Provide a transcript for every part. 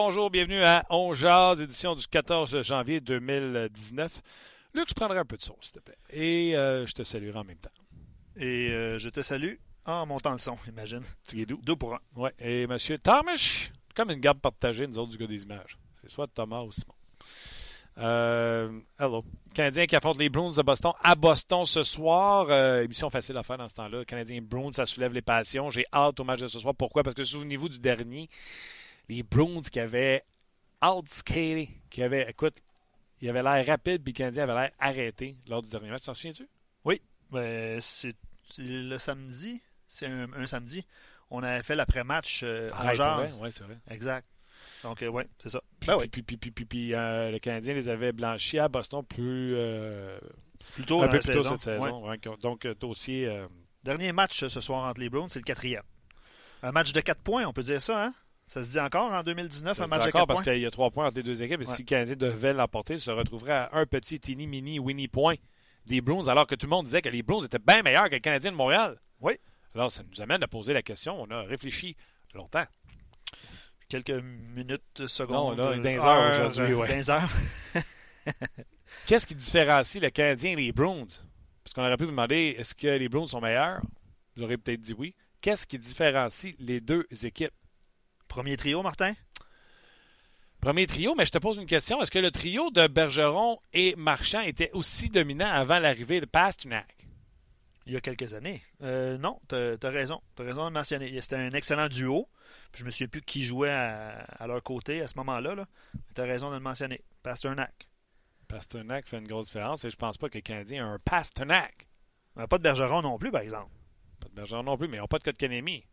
Bonjour, bienvenue à On Jazz, édition du 14 janvier 2019. Luc, je prendrai un peu de son, s'il te plaît. Et euh, je te saluerai en même temps. Et euh, je te salue en montant le son, imagine. Tigidou. Deux pour un. Ouais. Et monsieur Thomas, comme une garde partagée, nous autres du gars des images. C'est soit Thomas ou Simon. Euh, hello. Canadien qui affronte les Bruins de Boston à Boston ce soir. Euh, émission facile à faire dans ce temps-là. Canadien Bruins, ça soulève les passions. J'ai hâte au match de ce soir. Pourquoi? Parce que souvenez-vous du dernier, les Bruins qui avaient outskaté, qui avaient, écoute, il avait l'air rapide, puis le Canadien avait l'air arrêté lors du dernier match. T'en souviens-tu? Oui. Ben, c'est le samedi. C'est un, un samedi. On avait fait l'après-match euh, en Ah, ouais, ouais, c'est vrai. Exact. Donc, euh, ouais, c'est ça. Puis, Ben oui. puis, puis, puis, puis, puis, euh, le Canadien les avait blanchis à Boston plus, euh, Plutôt un dans peu plus tôt cette saison. Ouais. Ouais, donc, euh, dossier. Dernier match ce soir entre les Browns, c'est le quatrième. Un match de 4 points, on peut dire ça, hein? Ça se dit encore en 2019, ça un match encore 4 parce qu'il y a trois points entre les deux équipes. Et Ouais. si le Canadien devait l'emporter, il se retrouverait à un petit teeny mini Winnie point des Bruins, alors que tout le monde disait que les Bruins étaient bien meilleurs que le Canadien de Montréal. Oui. Alors, ça nous amène à poser la question. On a réfléchi longtemps. Quelques minutes, secondes. Non, là, euh, dans les heures aujourd'hui, euh, ouais. heures. Qu'est-ce qui différencie le Canadien et les Bruins? Parce qu'on aurait pu vous demander est-ce que les Bruins sont meilleurs? Vous aurez peut-être dit oui. Qu'est-ce qui différencie les deux équipes? Premier trio, Martin? Premier trio, mais je te pose une question. Est-ce que le trio de Bergeron et Marchand était aussi dominant avant l'arrivée de Pasternak? Il y a quelques années. Euh, non, t'as as raison. T'as raison de le mentionner. C'était un excellent duo. Puis je me souviens plus qui jouait à, à leur côté à ce moment-là. Là. Mais t'as raison de le mentionner. Pasternak. Pasternak fait une grosse différence et je pense pas que le Canadien a un Pasternak. Pas de Bergeron non plus, par exemple. Pas de Bergeron non plus, mais ils n'ont pas de code Canemi.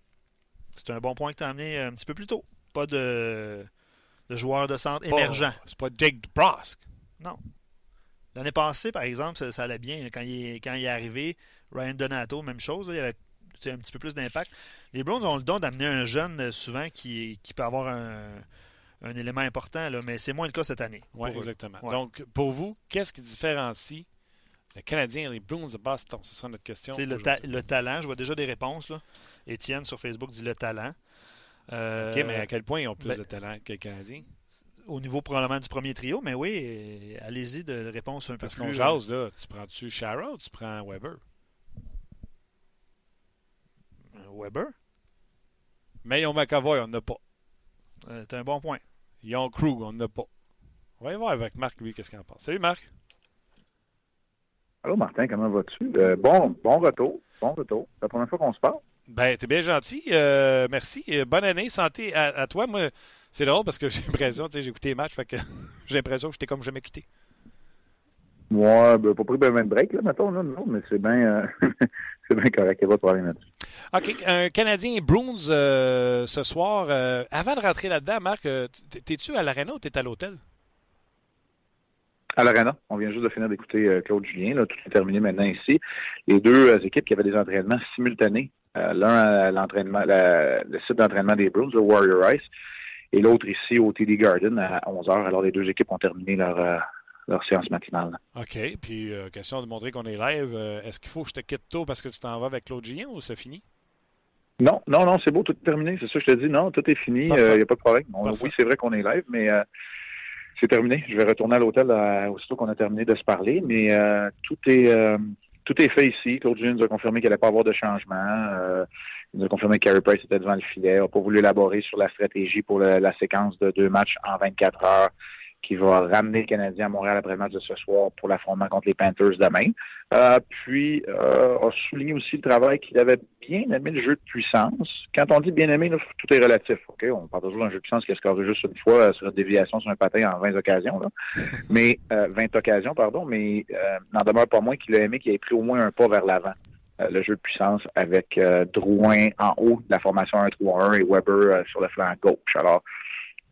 C'est un bon point que tu as amené un petit peu plus tôt. Pas de, de joueurs de centre Pas- émergents. C'est pas Jake Dubrosque. Non. L'année passée, par exemple, ça, ça allait bien. Quand il, est, quand il est arrivé, Ryan Donato, même chose. là, il y avait un petit peu plus d'impact. Les Browns ont le don d'amener un jeune euh, souvent qui, qui peut avoir un, un élément important, là, mais c'est moins le cas cette année. Oui, exactement. Ouais. Donc, pour vous, qu'est-ce qui différencie le Canadien et les Bruins de Boston? Ce sera notre question. Le, ta- le talent, je vois déjà des réponses. Là. Étienne sur Facebook dit le talent. Euh, OK, mais à quel point ils ont plus ben- de talent que le Canadien? Au niveau probablement du premier trio, mais oui, euh, allez-y de réponses un peu Parce plus. qu'on jase, là. Tu prends-tu Shara ou tu prends Weber? euh, Weber, Mais ils ont McAvoy, on n'a pas. euh, c'est un bon point. Ils ont Krug, on n'a pas. On va y voir avec Marc, lui, qu'est-ce qu'il en pense. Salut, Marc. Allô Martin, comment vas-tu? Euh, bon, bon retour. Bon retour. C'est la première fois qu'on se parle. Ben, t'es bien gentil. Euh, merci. Euh, bonne année. Santé à, à toi. Moi, c'est drôle parce que j'ai l'impression, tu sais, j'ai écouté les matchs, fait que j'ai l'impression que j'étais comme jamais quitté. Moi, ben, pas pris ben, de break, là, mettons, là, non, mais c'est bien euh, c'est bien correct, il n'y a pas de problème là-dessus. OK. Un Canadien Bruins euh, ce soir. Avant de rentrer là-dedans, Marc, t'es-tu à l'aréna ou t'es à l'hôtel? À l'Arena, on vient juste de finir d'écouter euh, Claude Julien, là, tout est terminé maintenant ici. Les deux euh, équipes qui avaient des entraînements simultanés, l'un à l'entraînement, la- le site d'entraînement des Bruins, le Warrior Ice, et l'autre ici au TD Garden à 11h. Alors les deux équipes ont terminé leur, euh, leur séance matinale. OK. Puis, euh, question de montrer qu'on est live. euh, Est-ce qu'il faut que je te quitte tôt parce que tu t'en vas avec Claude Gillien ou c'est fini? Non, non, non, c'est beau, tout est terminé. C'est ça, je te dis. Non, tout est fini. Il n'y a pas de problème. On- oui, c'est vrai qu'on est live, mais euh, c'est terminé. Je vais retourner à l'hôtel euh, aussitôt qu'on a terminé de se parler. Mais euh, tout est euh, tout est fait ici. Claude Julien nous a confirmé qu'il n'allait pas avoir de changement. Euh, il nous a confirmé que Carey Price était devant le filet. On n'a pas voulu élaborer sur la stratégie pour la séquence de deux matchs en 24 heures qui va ramener le Canadien à Montréal après le match de ce soir pour l'affrontement contre les Panthers demain. Euh, puis, euh, a souligné aussi le travail qu'il avait bien aimé le jeu de puissance. Quand on dit bien aimé, tout est relatif. Ok, On parle toujours d'un jeu de puissance qui a scoré juste une fois euh, sur une déviation sur un patin en 20 occasions. Là. Mais euh, 20 occasions, pardon, mais euh, n'en demeure pas moins qu'il a aimé qu'il ait pris au moins un pas vers l'avant. Euh, le jeu de puissance avec euh, Drouin en haut de la formation 1-3-1 et Weber euh, sur le flanc gauche. Alors,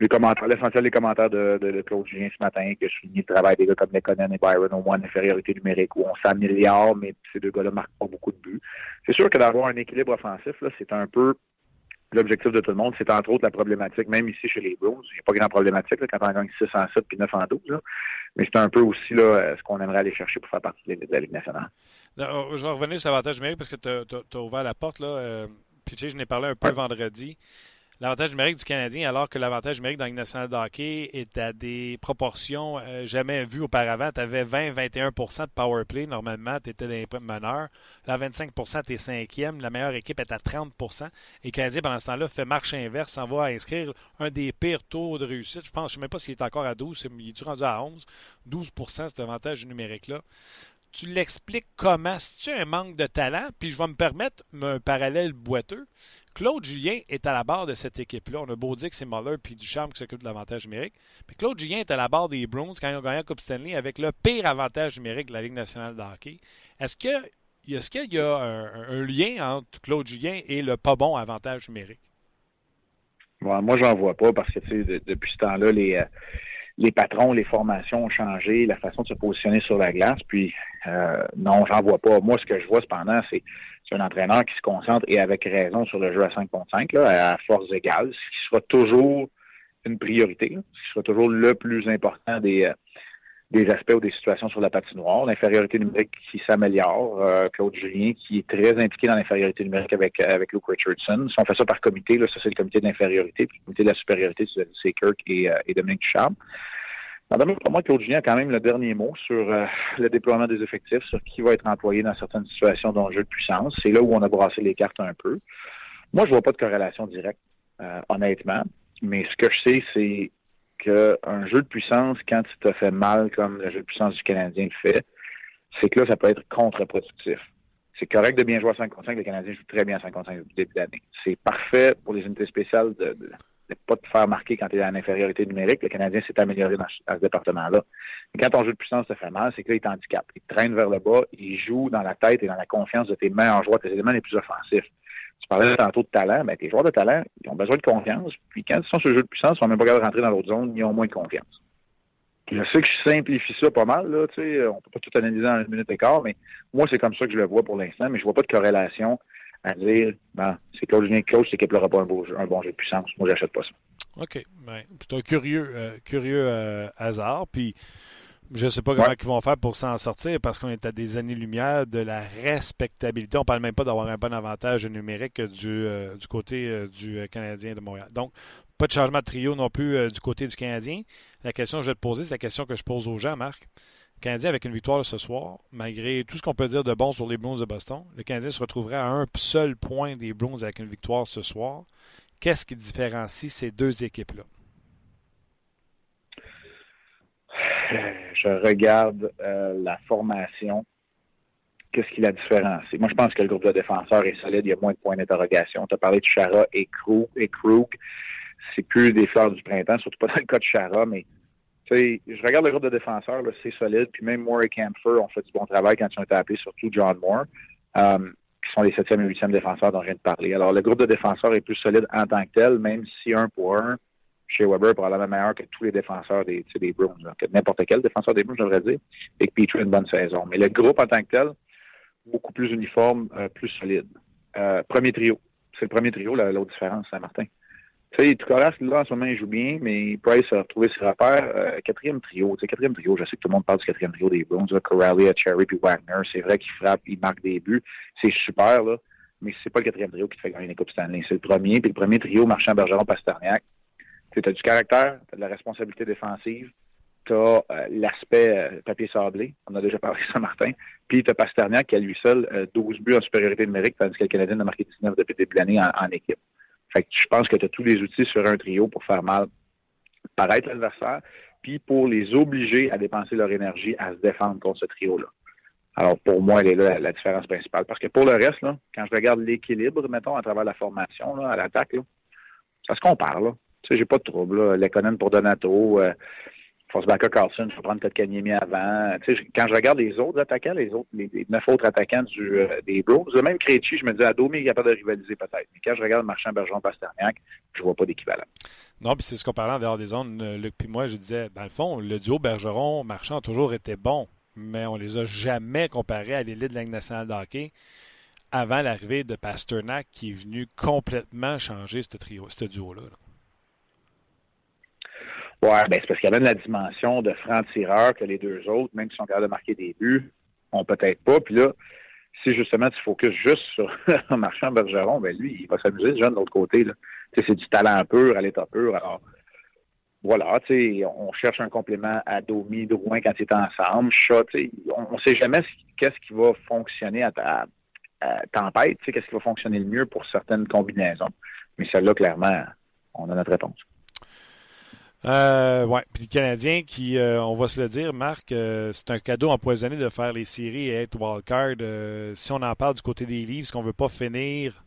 les commentaires, l'essentiel des commentaires de, de, de Claude Julien ce matin, qui a souligné le travail des gars comme Lekonen et Byron au moins en infériorité numérique, où on s'améliore, mais ces deux gars-là marquent pas beaucoup de buts. C'est sûr que d'avoir un équilibre offensif, là, c'est un peu l'objectif de tout le monde. C'est entre autres la problématique, même ici chez les Bruins. Il n'y a pas grand problématique là, quand on gagne 6 en 7 puis 9 en 12. Là. Mais c'est un peu aussi là, ce qu'on aimerait aller chercher pour faire partie de la Ligue nationale. Non, je vais revenir sur l'avantage numérique parce que tu as, ouvert la porte. Là, euh, puis tu sais, je n'ai parlé un peu Ouais. vendredi. L'avantage numérique du Canadien, alors que l'avantage numérique dans le national de hockey est à des proportions euh, jamais vues auparavant. Tu avais 20-21% de power play. Normalement, tu étais dans les meneurs. Là, 25% tu es cinquième. La meilleure équipe est à 30% Et le Canadien, pendant ce temps-là, fait marche inverse, s'en va inscrire un des pires taux de réussite. Je pense, je ne sais même pas s'il est encore à 12, il est rendu à 11. 12% cet avantage numérique-là tu l'expliques comment? Si tu un manque de talent, puis je vais me permettre un parallèle boiteux. Claude Julien est à la barre de cette équipe-là. On a beau dire que c'est Muller puis Ducharme qui s'occupe de l'avantage numérique. Mais Claude Julien est à la barre des Browns quand ils ont gagné la Coupe Stanley avec le pire avantage numérique de la Ligue nationale de hockey. Est-ce que qu'il y a un, lien entre Claude Julien et le pas bon avantage numérique? Moi, moi, j'en vois pas parce que depuis ce temps-là, les, euh, les patrons, les formations ont changé, la façon de se positionner sur la glace. Puis euh, non, j'en vois pas. Moi, ce que je vois cependant, c'est un entraîneur qui se concentre et avec raison sur le jeu à 5 contre 5, à force égale, ce qui sera toujours une priorité, ce qui sera toujours le plus important des, euh, des aspects ou des situations sur la patinoire. L'infériorité numérique qui s'améliore. Euh, Claude Julien qui est très impliqué dans l'infériorité numérique avec, avec Luke Richardson. Si on fait ça par comité, là, ça c'est le comité d'infériorité, puis le comité de la supériorité, c'est Kirk et, euh, et Dominique Ducharme. Pour moi, Claude Julien a quand même le dernier mot sur euh, le déploiement des effectifs, sur qui va être employé dans certaines situations d'un jeu de puissance. C'est là où on a brassé les cartes un peu. Moi, je vois pas de corrélation directe, honnêtement. Mais ce que je sais, c'est qu'un jeu de puissance, quand tu te fais mal comme le jeu de puissance du Canadien le fait, c'est que là, ça peut être contre-productif. C'est correct de bien jouer à 5 contre 5. Le Canadien joue très bien à 5 contre 5 depuis le début d'année. C'est parfait pour les unités spéciales de ne pas te faire marquer quand tu es en infériorité numérique. Le Canadien s'est amélioré dans, ce département-là. Mais quand ton jeu de puissance te fait mal, c'est que là, il t'handicape. Il traîne vers le bas, il joue dans la tête et dans la confiance de tes meilleurs joueurs, tes éléments les plus offensifs. Parlais tantôt de talent, mais tes joueurs de talent, ils ont besoin de confiance. Puis quand ils sont sur le jeu de puissance, ils sont même pas capables de rentrer dans l'autre zone, ils ont moins de confiance. Je sais que je simplifie ça pas mal, là, tu sais, on peut pas tout analyser en une minute et quart, mais moi, c'est comme ça que je le vois pour l'instant, mais je vois pas de corrélation à dire, ben, c'est Claude Julien Claude, c'est qu'il n'aura pas un, un bon jeu de puissance. Moi, j'achète pas ça. OK. Ben, c'est un curieux, euh, curieux euh, hasard. Puis, je ne sais pas comment ils vont faire pour s'en sortir parce qu'on est à des années-lumière de la respectabilité. On ne parle même pas d'avoir un bon avantage numérique du, euh, du côté euh, du euh, Canadien de Montréal. Donc, pas de changement de trio non plus du côté du Canadien. La question que je vais te poser, c'est la question que je pose aux gens, Marc. Le Canadien, avec une victoire ce soir, malgré tout ce qu'on peut dire de bon sur les Blues de Boston, le Canadien se retrouverait à un seul point des Blues avec une victoire ce soir. Qu'est-ce qui différencie ces deux équipes-là? Je regarde euh, la formation, qu'est-ce qui la différencie? Moi, je pense que le groupe de défenseurs est solide, il y a moins de points d'interrogation. Tu as parlé de Chara et Krug. Et Krug. C'est plus des fleurs du printemps, surtout pas dans le cas de Chara, mais je regarde le groupe de défenseurs, c'est solide. Puis même Moore et Camphor ont fait du bon travail quand ils ont été appelés, surtout John Moore, euh, qui sont les septième et huitième défenseurs dont je viens de parler. Alors, le groupe de défenseurs est plus solide en tant que tel, même si un pour un, chez Weber probablement meilleur que tous les défenseurs des, des Bruins, que n'importe quel défenseur des Bruins, j'aimerais dire, et que Petrie une bonne saison. Mais le groupe en tant que tel, beaucoup plus uniforme, euh, plus solide. Euh, premier trio. C'est le premier trio, l'autre différence, Saint-Martin. Tu sais, Tucoras, là, en ce moment, il joue bien, mais Price a retrouvé ses repères. Euh, quatrième trio, tu sais, quatrième trio, je sais que tout le monde parle du quatrième trio des Bruins, Corrali, Cherry puis Wagner. C'est vrai qu'il frappe, il marque des buts. C'est super, là, mais c'est pas le quatrième trio qui te fait gagner les Coupes Stanley. C'est le premier, puis le premier trio, Marchand, Bergeron, Pasterniak. Tu as du caractère, tu as de la responsabilité défensive, tu as euh, l'aspect euh, papier sablé, on a déjà parlé de Saint-Martin, puis tu as Pasterniak qui a lui seul 12 euh, buts en supériorité numérique, tandis que le Canadien a marqué 19 depuis le début de l'année en, équipe. Fait que je pense que tu as tous les outils sur un trio pour faire mal paraître l'adversaire, puis pour les obliger à dépenser leur énergie à se défendre contre ce trio-là. Alors, pour moi, elle est là la différence principale. Parce que pour le reste, là, quand je regarde l'équilibre, mettons, à travers la formation, là, à l'attaque, ça se compare. Là. Tu sais, j'ai pas de trouble. Là. Pour Donato, euh, Forsbacka Carlson, il faut prendre Kotkaniemi avant. Tu sais, quand je regarde les autres attaquants, les autres, les, neuf autres attaquants du, euh, des Bros, même Krejci, je me dis, Adomi est capable de rivaliser peut-être. Mais quand je regarde Marchand, Bergeron, Pasterniak, je vois pas d'équivalent. Non, puis c'est ce qu'on parlait en dehors des zones, euh, Luc puis moi, je disais, dans le fond, le duo Bergeron-Marchand a toujours été bon, mais on les a jamais comparés à l'élite de la nationale de avant l'arrivée de Pasternak qui est venu complètement changer ce trio, ce duo-là. là Ben c'est parce qu'il y avait la dimension de franc-tireur que les deux autres, même s'ils sont capables de marquer des buts, ont peut-être pas. Puis là, si justement tu focuses juste sur Marchand Bergeron, ben lui, il va s'amuser déjà de l'autre côté. C'est du talent pur à l'état pur. Alors, voilà, on cherche un complément à Domi, Drouin quand ils ensemble. Chat, on ne sait jamais qu'est-ce qui va fonctionner à, ta, tempête, qu'est-ce qui va fonctionner le mieux pour certaines combinaisons. Mais celle-là, clairement, on a notre réponse. Euh, ouais. Puis le Canadien qui, euh, on va se le dire, Marc, euh, c'est un cadeau empoisonné de faire les séries et être wildcard. Euh, si on en parle du côté des livres, qu'on veut pas finir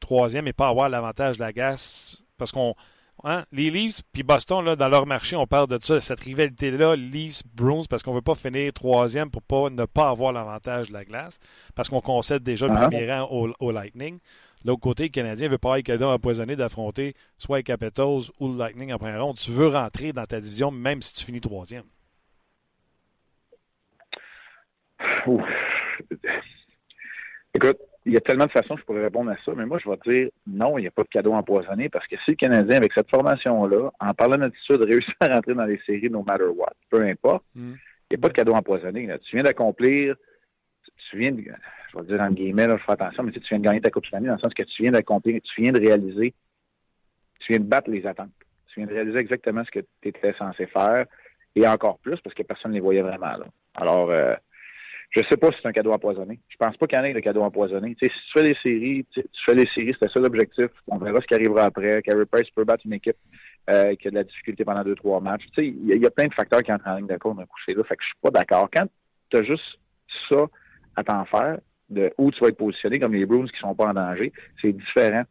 troisième et pas avoir l'avantage de la gasse, parce qu'on Hein? Les Leafs puis Boston, là, dans leur marché, on parle de ça, cette rivalité-là, Leafs-Bruins, parce qu'on ne veut pas finir troisième pour pas, ne pas avoir l'avantage de la glace, parce qu'on concède déjà le ah. premier rang au, Lightning. De l'autre côté, le Canadien ne veut pas être cadeau empoisonné d'affronter soit les Capitals ou le Lightning en première ronde. Tu veux rentrer dans ta division même si tu finis troisième. Écoute, il y a tellement de façons que je pourrais répondre à ça, mais moi, je vais dire non, il n'y a pas de cadeau empoisonné parce que si le Canadien, avec cette formation-là, en parlant d'attitude, réussit à rentrer dans les séries no matter what, peu importe, mm. il n'y a pas de cadeau empoisonné. Tu viens d'accomplir, tu viens de, je vais dire en guillemets, je fais attention, mais tu, viens de gagner ta Coupe Stanley dans le sens que tu viens d'accomplir, tu viens de réaliser, tu viens de battre les attentes. Tu viens de réaliser exactement ce que tu étais censé faire et encore plus parce que personne ne les voyait vraiment là. Alors, euh, je sais pas si c'est un cadeau empoisonné. Je pense pas qu'il y en ait de cadeau empoisonné. si tu fais les séries, tu fais les séries, c'est ça l'objectif. On verra ce qui arrivera après. Carey Price peut battre une équipe euh, qui a de la difficulté pendant deux, trois matchs. Tu sais, il y, a plein de facteurs qui entrent en ligne de compte d'un coucher là. Fait que je suis pas d'accord. Quand tu as juste ça à t'en faire, de où tu vas être positionné, comme les Bruins qui sont pas en danger, c'est différent.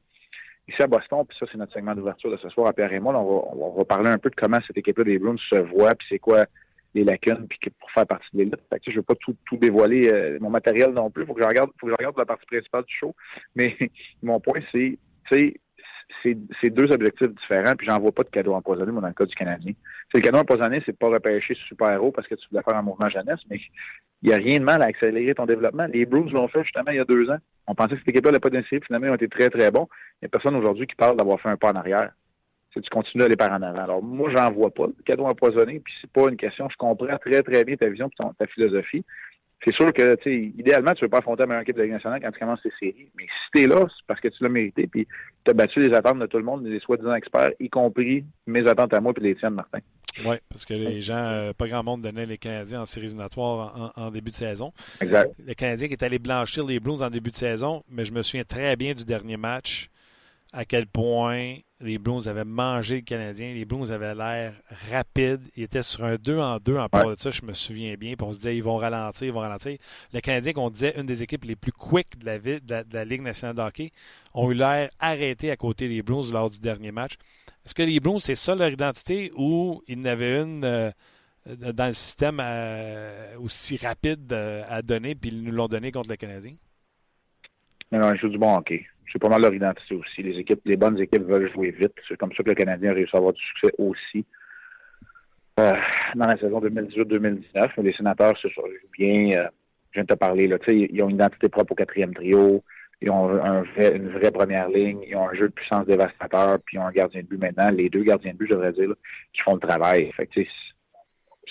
Ici à Boston, puis ça, c'est notre segment d'ouverture de ce soir à Pierre et moi, on, va, on va parler un peu de comment cette équipe-là des Bruins se voit, puis c'est quoi les lacunes puis pour faire partie de l'élite. je ne veux pas tout, dévoiler euh, mon matériel non plus. Faut que je regarde, faut que je regarde la partie principale du show. Mais mon point, c'est, c'est deux objectifs différents, puis j'en vois pas de cadeau empoisonné, moi, dans le cas du Canadien. C'est le cadeau empoisonné, c'est pas repêcher super-héros parce que tu voulais faire un mouvement jeunesse, mais il n'y a rien de mal à accélérer ton développement. Les Bruins l'ont fait justement il y a deux ans. On pensait que cette équipe-là n'avait pas d'inscrits, finalement, ils ont été très, très bons. Il n'y a personne aujourd'hui qui parle d'avoir fait un pas en arrière tu continues d'aller par en avant. Alors, moi, j'en vois pas de cadeau empoisonné, puis c'est pas une question. Je comprends très, très bien ta vision et ta philosophie. C'est sûr que, tu idéalement, tu veux pas affronter la meilleure équipe de la Ligue nationale quand tu commences tes séries. Mais si t'es là, c'est parce que tu l'as mérité, puis tu as battu les attentes de tout le monde, des soi-disant experts, y compris mes attentes à moi et les tiennes, Martin. Oui, parce que les gens, euh, pas grand monde donnait les Canadiens en séries éliminatoires en, début de saison. Exact. Le Canadien qui est allé blanchir les Blues en début de saison, mais je me souviens très bien du dernier match, à quel point les Blues avaient mangé le Canadien. Les Blues avaient l'air rapide. Ils étaient sur un 2 en 2 en part de ça, je me souviens bien. Puis on se disait, ils vont ralentir, ils vont ralentir. Le Canadien, qu'on disait une des équipes les plus quick de la, de la, Ligue nationale de hockey, ont eu l'air arrêtés à côté des Blues lors du dernier match. Est-ce que les Blues, c'est ça leur identité ou ils n'avaient une euh, dans le système euh, aussi rapide euh, à donner, puis ils nous l'ont donné contre le Canadien? Non, non, ils jouent du bon hockey c'est pas mal leur identité aussi. Les équipes, les bonnes équipes veulent jouer vite. C'est comme ça que le Canadien a réussi à avoir du succès aussi. Euh, dans la saison 2018-2019, les sénateurs se sont bien. Euh, je viens de te parler, là, ils ont une identité propre au quatrième trio. Ils ont un une vraie première ligne. Ils ont un jeu de puissance dévastateur. Puis ils ont un gardien de but maintenant. Les deux gardiens de but, je devrais dire, qui font le travail. Fait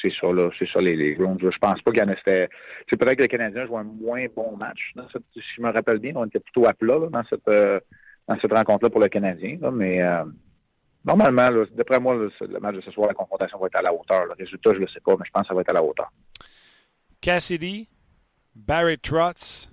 c'est ça, là. C'est ça, les, les Je pense pas qu'il y en ait. C'est peut-être que les Canadiens jouent un moins bon match. si je me rappelle bien, on était plutôt à plat dans cette, euh, dans cette rencontre-là pour le Canadien. mais euh, normalement, d'après moi, le match de ce soir, la confrontation va être à la hauteur. Le résultat, je ne le sais pas, mais je pense que ça va être à la hauteur. Cassidy, Barry Trotz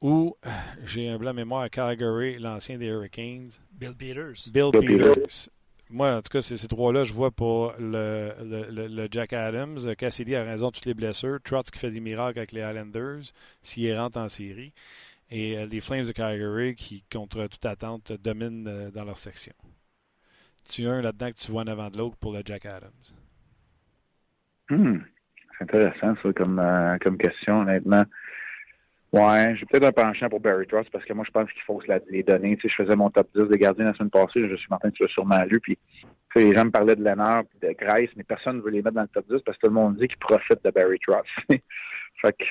ou, j'ai un blanc mémoire à Calgary, l'ancien des Hurricanes. Bill Peters. Bill, Peters moi, en tout cas, ces trois-là, je vois pour le, Jack Adams. Cassidy a raison toutes les blessures. Trotz qui fait des miracles avec les Islanders s'il rentre en série. Et euh, les Flames de Calgary qui, contre toute attente, dominent euh, dans leur section. Tu as un là-dedans que tu vois en avant de l'autre pour le Jack Adams? Hmm. C'est intéressant, ça, comme, euh, comme question, honnêtement. Ouais, j'ai peut-être un penchant pour Barry Trotz parce que moi, je pense qu'il faut les donner. Tu sais, je faisais mon top 10 des gardiens la semaine passée. Je suis Martin, tu l'as sûrement lu. Puis, les gens me parlaient de Lennart de Grace, mais personne ne veut les mettre dans le top 10 parce que tout le monde dit qu'ils profitent de Barry Trotz. fait que,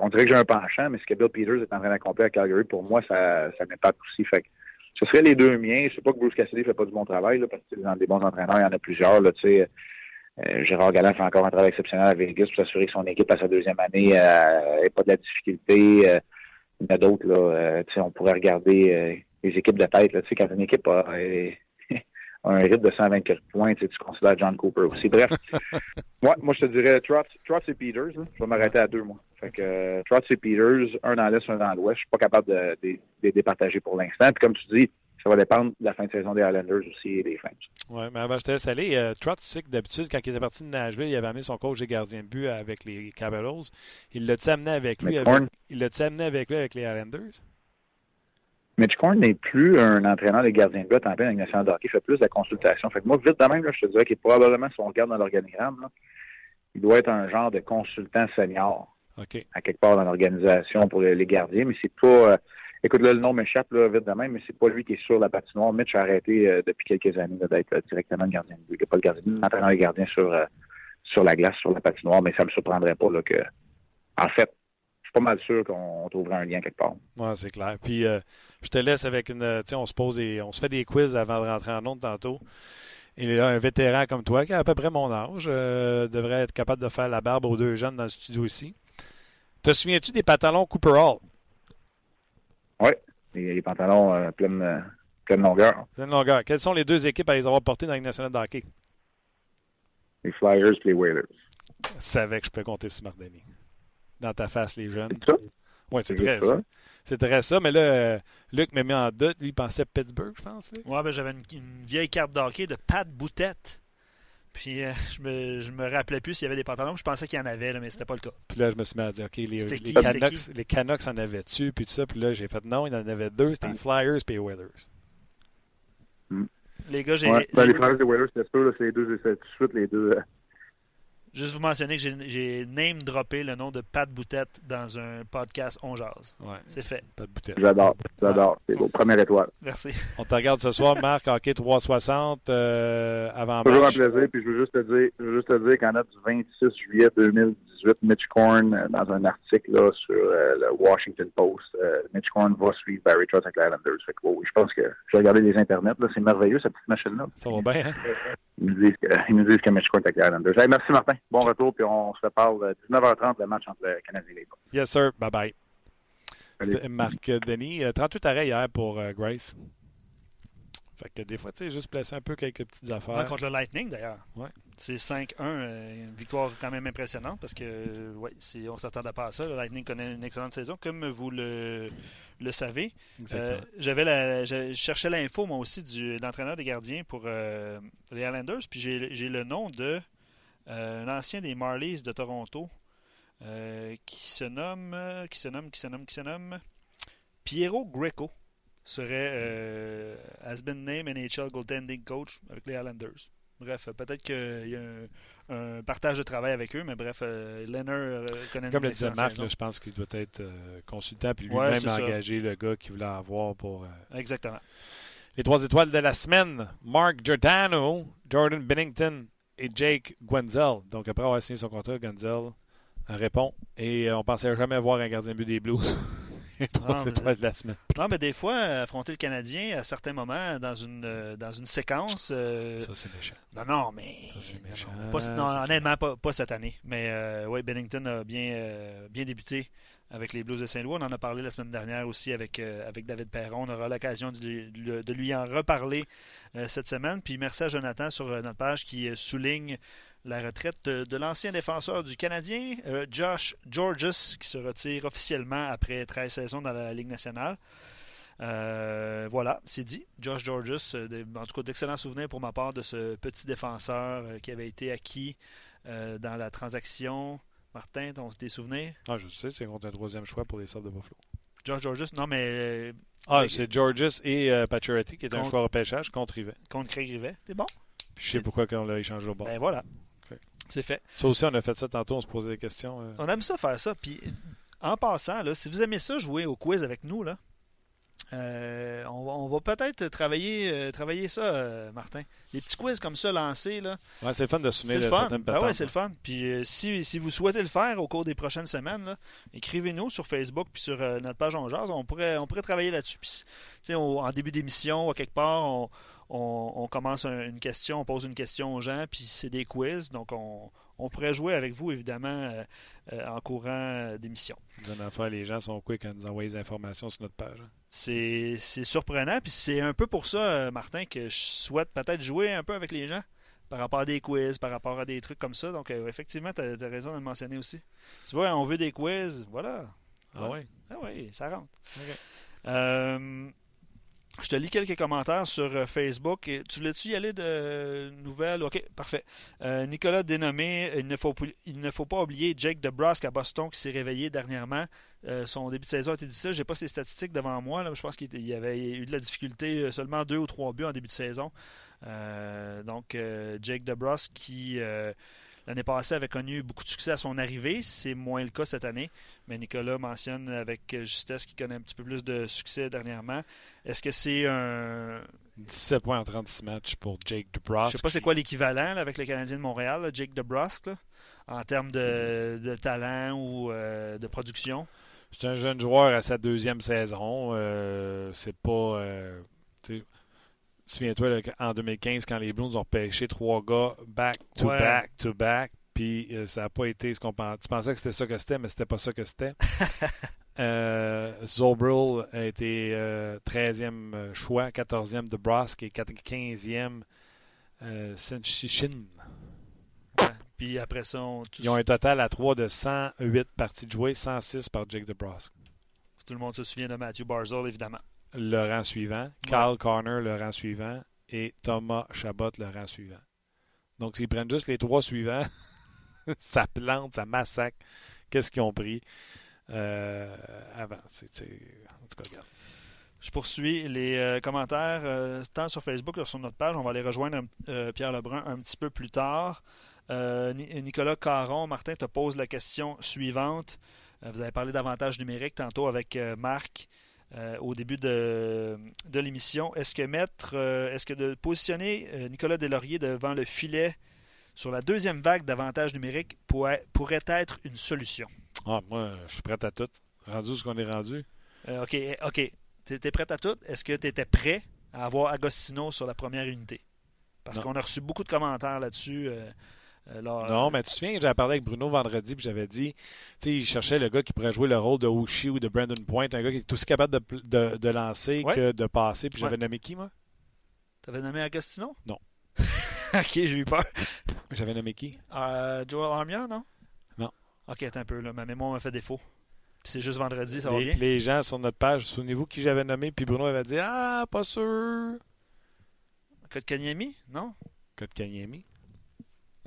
on dirait que j'ai un penchant, mais ce que Bill Peters est en train d'accomplir à Calgary, pour moi, ça, ça m'impacte aussi. Fait que, ce serait les deux miens. Je sais pas que Bruce Cassidy fait pas du bon travail, là, parce que dans des bons entraîneurs, il y en a plusieurs, là, tu sais. Euh, Gérard Galland fait encore un travail exceptionnel à Vegas pour s'assurer que son équipe à sa deuxième année n'ait euh, pas de la difficulté. Euh, il y en a d'autres, là. on pourrait regarder les équipes de tête. Là, tu sais, quand une équipe a, a un rythme de 124 points, tu, considères John Cooper aussi. Bref, moi, moi, je te dirais Trotz, Trotz et Peters. Là. Je vais m'arrêter à deux, moi. Fait que Trotz et Peters, un dans l'Est, un dans l'Ouest. Je suis pas capable de, de, de les départager pour l'instant. Puis comme tu dis, ça va dépendre de la fin de saison des Islanders aussi et des Flames. Oui, mais avant, je te laisse aller. Euh, tu sais que d'habitude, quand il était parti de Nashville, il avait amené son coach et gardien de but avec les Capitals. Il l'a-tu amené avec lui? Avec, il l'a-tu amené avec lui avec les Islanders? Mitch Korn n'est plus un entraîneur des gardiens de but en plein avec national de hockey. Il fait plus de la consultation. Fait que moi, vite de même, là, je te dirais qu'il est probablement, si on regarde dans l'organigramme, il doit être un genre de consultant senior. OK. À quelque part dans l'organisation pour les gardiens, mais c'est pas. Euh, écoute, là, le nom m'échappe là, vite de même, mais c'est pas lui qui est sur la patinoire. Mitch a arrêté euh, depuis quelques années d'être euh, directement le gardien de but. Il pas le gardien, l'entraîneur des gardiens sur, euh, sur la glace, sur la patinoire, mais ça me surprendrait pas que. En fait, je suis pas mal sûr qu'on trouverait un lien quelque part. Oui, c'est clair. Puis euh, je te laisse avec une. Tu on se pose et on se fait des quiz avant de rentrer en onde tantôt. Et là, un vétéran comme toi, qui a à peu près mon âge, devrait être capable de faire la barbe aux deux jeunes dans le studio ici. Te souviens-tu des pantalons Cooper Hall? Les, les, pantalons euh, pleine, euh, pleine longueur. Pleine longueur. Quelles sont les deux équipes à les avoir portés dans la nationale de hockey? Les Flyers et les Whalers. Je savais que je peux compter sur Mardini. Dans ta face, les jeunes. C'est ça? Oui, c'est très ça. C'est très ça, mais là, euh, Luc m'a mis en doute. Lui, il pensait Pittsburgh, je pense. Oui, ben, j'avais une, une, vieille carte d'hockey de Pat Boutette. Puis euh, je, me, je me rappelais plus s'il y avait des pantalons. Je pensais qu'il y en avait, là, mais c'était pas le cas. Puis là, je me suis mis à dire, OK, les, les, qui? Canucks, les Canucks en avaient-tu? Puis tout ça. Puis là, j'ai fait non, il en avait deux. C'était les Flyers et les Whalers. Mm. Les gars, j'ai. Ouais, ben, les Flyers et les Whalers, c'est sûr, c'est les deux, tout de suite les deux. Euh... Juste vous mentionner que j'ai name droppé le nom de Pat Boutette dans un podcast On Jazz. Ouais. C'est fait. Pat Boutette. J'adore. J'adore. Ouais. C'est vos première étoile. Merci. On te regarde ce soir, Marc, hockey 360 euh, avant Toujours un plaisir. Puis je veux juste te dire, je veux juste te dire qu'en date du 26 juillet 2018, Mitch Korn, dans un article là, sur euh, le Washington Post, euh, Mitch Korn va suivre Barry Trotz avec les Islanders. Fait que, je pense que j'ai regardé les internets. Là, c'est merveilleux cette petite machine-là. Ça va bien, hein? Ils nous disent que, ils nous disent que Mitch Korn est avec les Islanders. Hey, merci Martin. Bon retour. Puis on se parle 19h30 le match entre le Canadien et les. Yes, sir. Bye bye. Salut. Marc Denis, 38 arrêts hier pour euh, Grace. Fait que des fois, tu sais, juste placer un peu quelques petites affaires. Ouais, contre le Lightning, d'ailleurs. Ouais. C'est 5-1, euh, une victoire quand même impressionnante parce que, euh, ouais, on ne s'attendait pas à ça. Le Lightning connaît une excellente saison, comme vous le, le savez. Euh, j'avais la, je cherchais l'info, moi aussi, du, de l'entraîneur des gardiens pour euh, les Islanders, puis j'ai le nom de un ancien des Marlies de Toronto qui se nomme, qui se nomme, qui se nomme, qui se nomme Piero Greco serait euh, has been named NHL goaltending coach avec les Islanders. Bref, peut-être qu'il y a un, un, partage de travail avec eux, mais bref, euh, Leonard euh, connaît Comme le disait Marc, là, je pense qu'il doit être euh, consultant, puis lui-même ouais, engagé le gars qu'il voulait avoir pour. Exactement. Les trois étoiles de la semaine Mark Giordano, Jordan Bennington et Jake Gwenzel. Donc, après avoir signé son contrat, Gwenzel répond. Et on pensait jamais voir un gardien de but des Blues. non, mais, de la semaine. non, mais des fois, affronter le Canadien à certains moments dans une, euh, dans une séquence. Euh, ça, c'est méchant. Non, non, mais. Ça, c'est méchant. Non, pas, non honnêtement, pas, pas, cette année. Mais euh, oui, Bennington a bien, bien débuté avec les Blues de Saint-Louis. On en a parlé la semaine dernière aussi avec, avec David Perron. On aura l'occasion de, de, de, lui en reparler cette semaine. Puis merci à Jonathan sur notre page qui souligne la retraite de l'ancien défenseur du Canadien, euh, Josh Georges, qui se retire officiellement après 13 saisons dans la Ligue nationale. Euh, voilà, c'est dit. Josh Georges, euh, en tout cas d'excellents souvenirs pour ma part de ce petit défenseur qui avait été acquis euh, dans la transaction. Martin, t'as des souvenirs? Ah, je sais, c'est contre un troisième choix pour les Sables de Buffalo. Josh Georges, non mais... ah, c'est Georges et euh, Pacioretty qui est un choix repêchage contre Rivet. Contre Craig Rivet, c'est bon? Puis je sais pourquoi on l'a échangé au bord. Ben voilà. C'est fait. Ça aussi, on a fait ça tantôt, on se posait des questions. Euh... On aime ça faire ça. Puis, en passant, là, si vous aimez ça, jouer au quiz avec nous, là, euh, on, va, on va peut-être travailler, euh, travailler ça, euh, Martin. Les petits quiz comme ça lancés. Là, ouais, c'est le fun de soumettre le fun. certaines ben ouais, c'est le fun. Puis si, si vous souhaitez le faire au cours des prochaines semaines, écrivez-nous sur Facebook puis sur notre page On Jazz. On pourrait, on pourrait travailler là-dessus. En début d'émission, à quelque part, on, on, on, commence une question, on pose une question aux gens, puis c'est des quiz. Donc, on, on, pourrait jouer avec vous, évidemment, euh, euh, en courant d'émission. Affaire, les gens sont quick à nous envoyer des informations sur notre page. Hein? C'est surprenant. Puis c'est un peu pour ça, euh, Martin, que je souhaite peut-être jouer un peu avec les gens par rapport à des quiz, par rapport à des trucs comme ça. Donc, euh, effectivement, tu as, raison de le mentionner aussi. Tu vois, on veut des quiz, voilà. Ah oui? Ah oui, ça rentre. Euh, je te lis quelques commentaires sur euh, Facebook. Tu voulais-tu y aller de nouvelles? OK, parfait. Euh, Nicolas dénommé, il ne, faut, pas oublier Jake DeBrusque à Boston qui s'est réveillé dernièrement. son début de saison a été difficile. Je n'ai pas ses statistiques devant moi. Je pense qu'il avait eu de la difficulté, seulement deux ou trois buts en début de saison. donc, Jake DeBrusque qui L'année passée avait connu beaucoup de succès à son arrivée. C'est moins le cas cette année. Mais Nicolas mentionne avec justesse qu'il connaît un petit peu plus de succès dernièrement. Est-ce que c'est un. 17 points en 36 matchs pour Jake DeBrusque. Je sais pas c'est quoi l'équivalent avec le Canadien de Montréal, Jake DeBrusque, en termes de, talent ou euh, de production. C'est un jeune joueur à sa deuxième saison. Euh, c'est pas. Euh, Souviens-toi, en 2015, quand les Blues ont pêché trois gars back to back to back, puis euh, ça n'a pas été ce qu'on pensait. Tu pensais que c'était ça que c'était, mais c'était pas ça que c'était. euh, Zobril a été 13e euh, choix, 14e de Brosk et 15e euh, Puis après ça, Ils ont un total à 3 de 108 parties de jouées, 106 par Jake DeBrusque. Tout le monde se souvient de Matthew Barzell, évidemment le rang suivant, Carl Corner le rang suivant et Thomas Chabot le rang suivant. Donc, s'ils prennent juste les trois suivants, ça plante, ça massacre. Qu'est-ce qu'ils ont pris euh, avant? En tout cas, Je poursuis les euh, commentaires euh, tant sur Facebook que sur notre page. On va aller rejoindre Pierre Lebrun un petit peu plus tard. Nicolas Caron, Martin te pose la question suivante. vous avez parlé d'avantages numériques tantôt avec Marc. Euh, au début de, l'émission. Est-ce que mettre, euh, est-ce que de positionner euh, Nicolas Delaurier devant le filet sur la deuxième vague d'avantages numériques pourrait, pourrait être une solution? Ah, moi, je suis prêt à tout. Rendu ce qu'on est rendu. OK, OK. Tu étais prêt à tout? Est-ce que tu étais prêt à avoir Agostino sur la première unité? Parce qu'on a reçu beaucoup de commentaires là-dessus. Euh, non, mais tu te souviens, j'avais parlé avec Bruno vendredi, puis j'avais dit, tu sais, il cherchait le gars qui pourrait jouer le rôle de Oshie ou de Brandon Point, un gars qui est aussi capable de, de, lancer que de passer, puis j'avais nommé qui, moi? T'avais nommé Agostino? Non. ok, j'ai eu peur. J'avais nommé qui? Euh, Joel Armia, non? Non. Ok, attends un peu, là. ma mémoire m'a fait défaut. Puis c'est juste vendredi, ça va bien? Les gens sur notre page, souvenez-vous qui j'avais nommé, puis Bruno avait dit Ah, pas sûr. Code Kanyemi Non? Code Kanyemi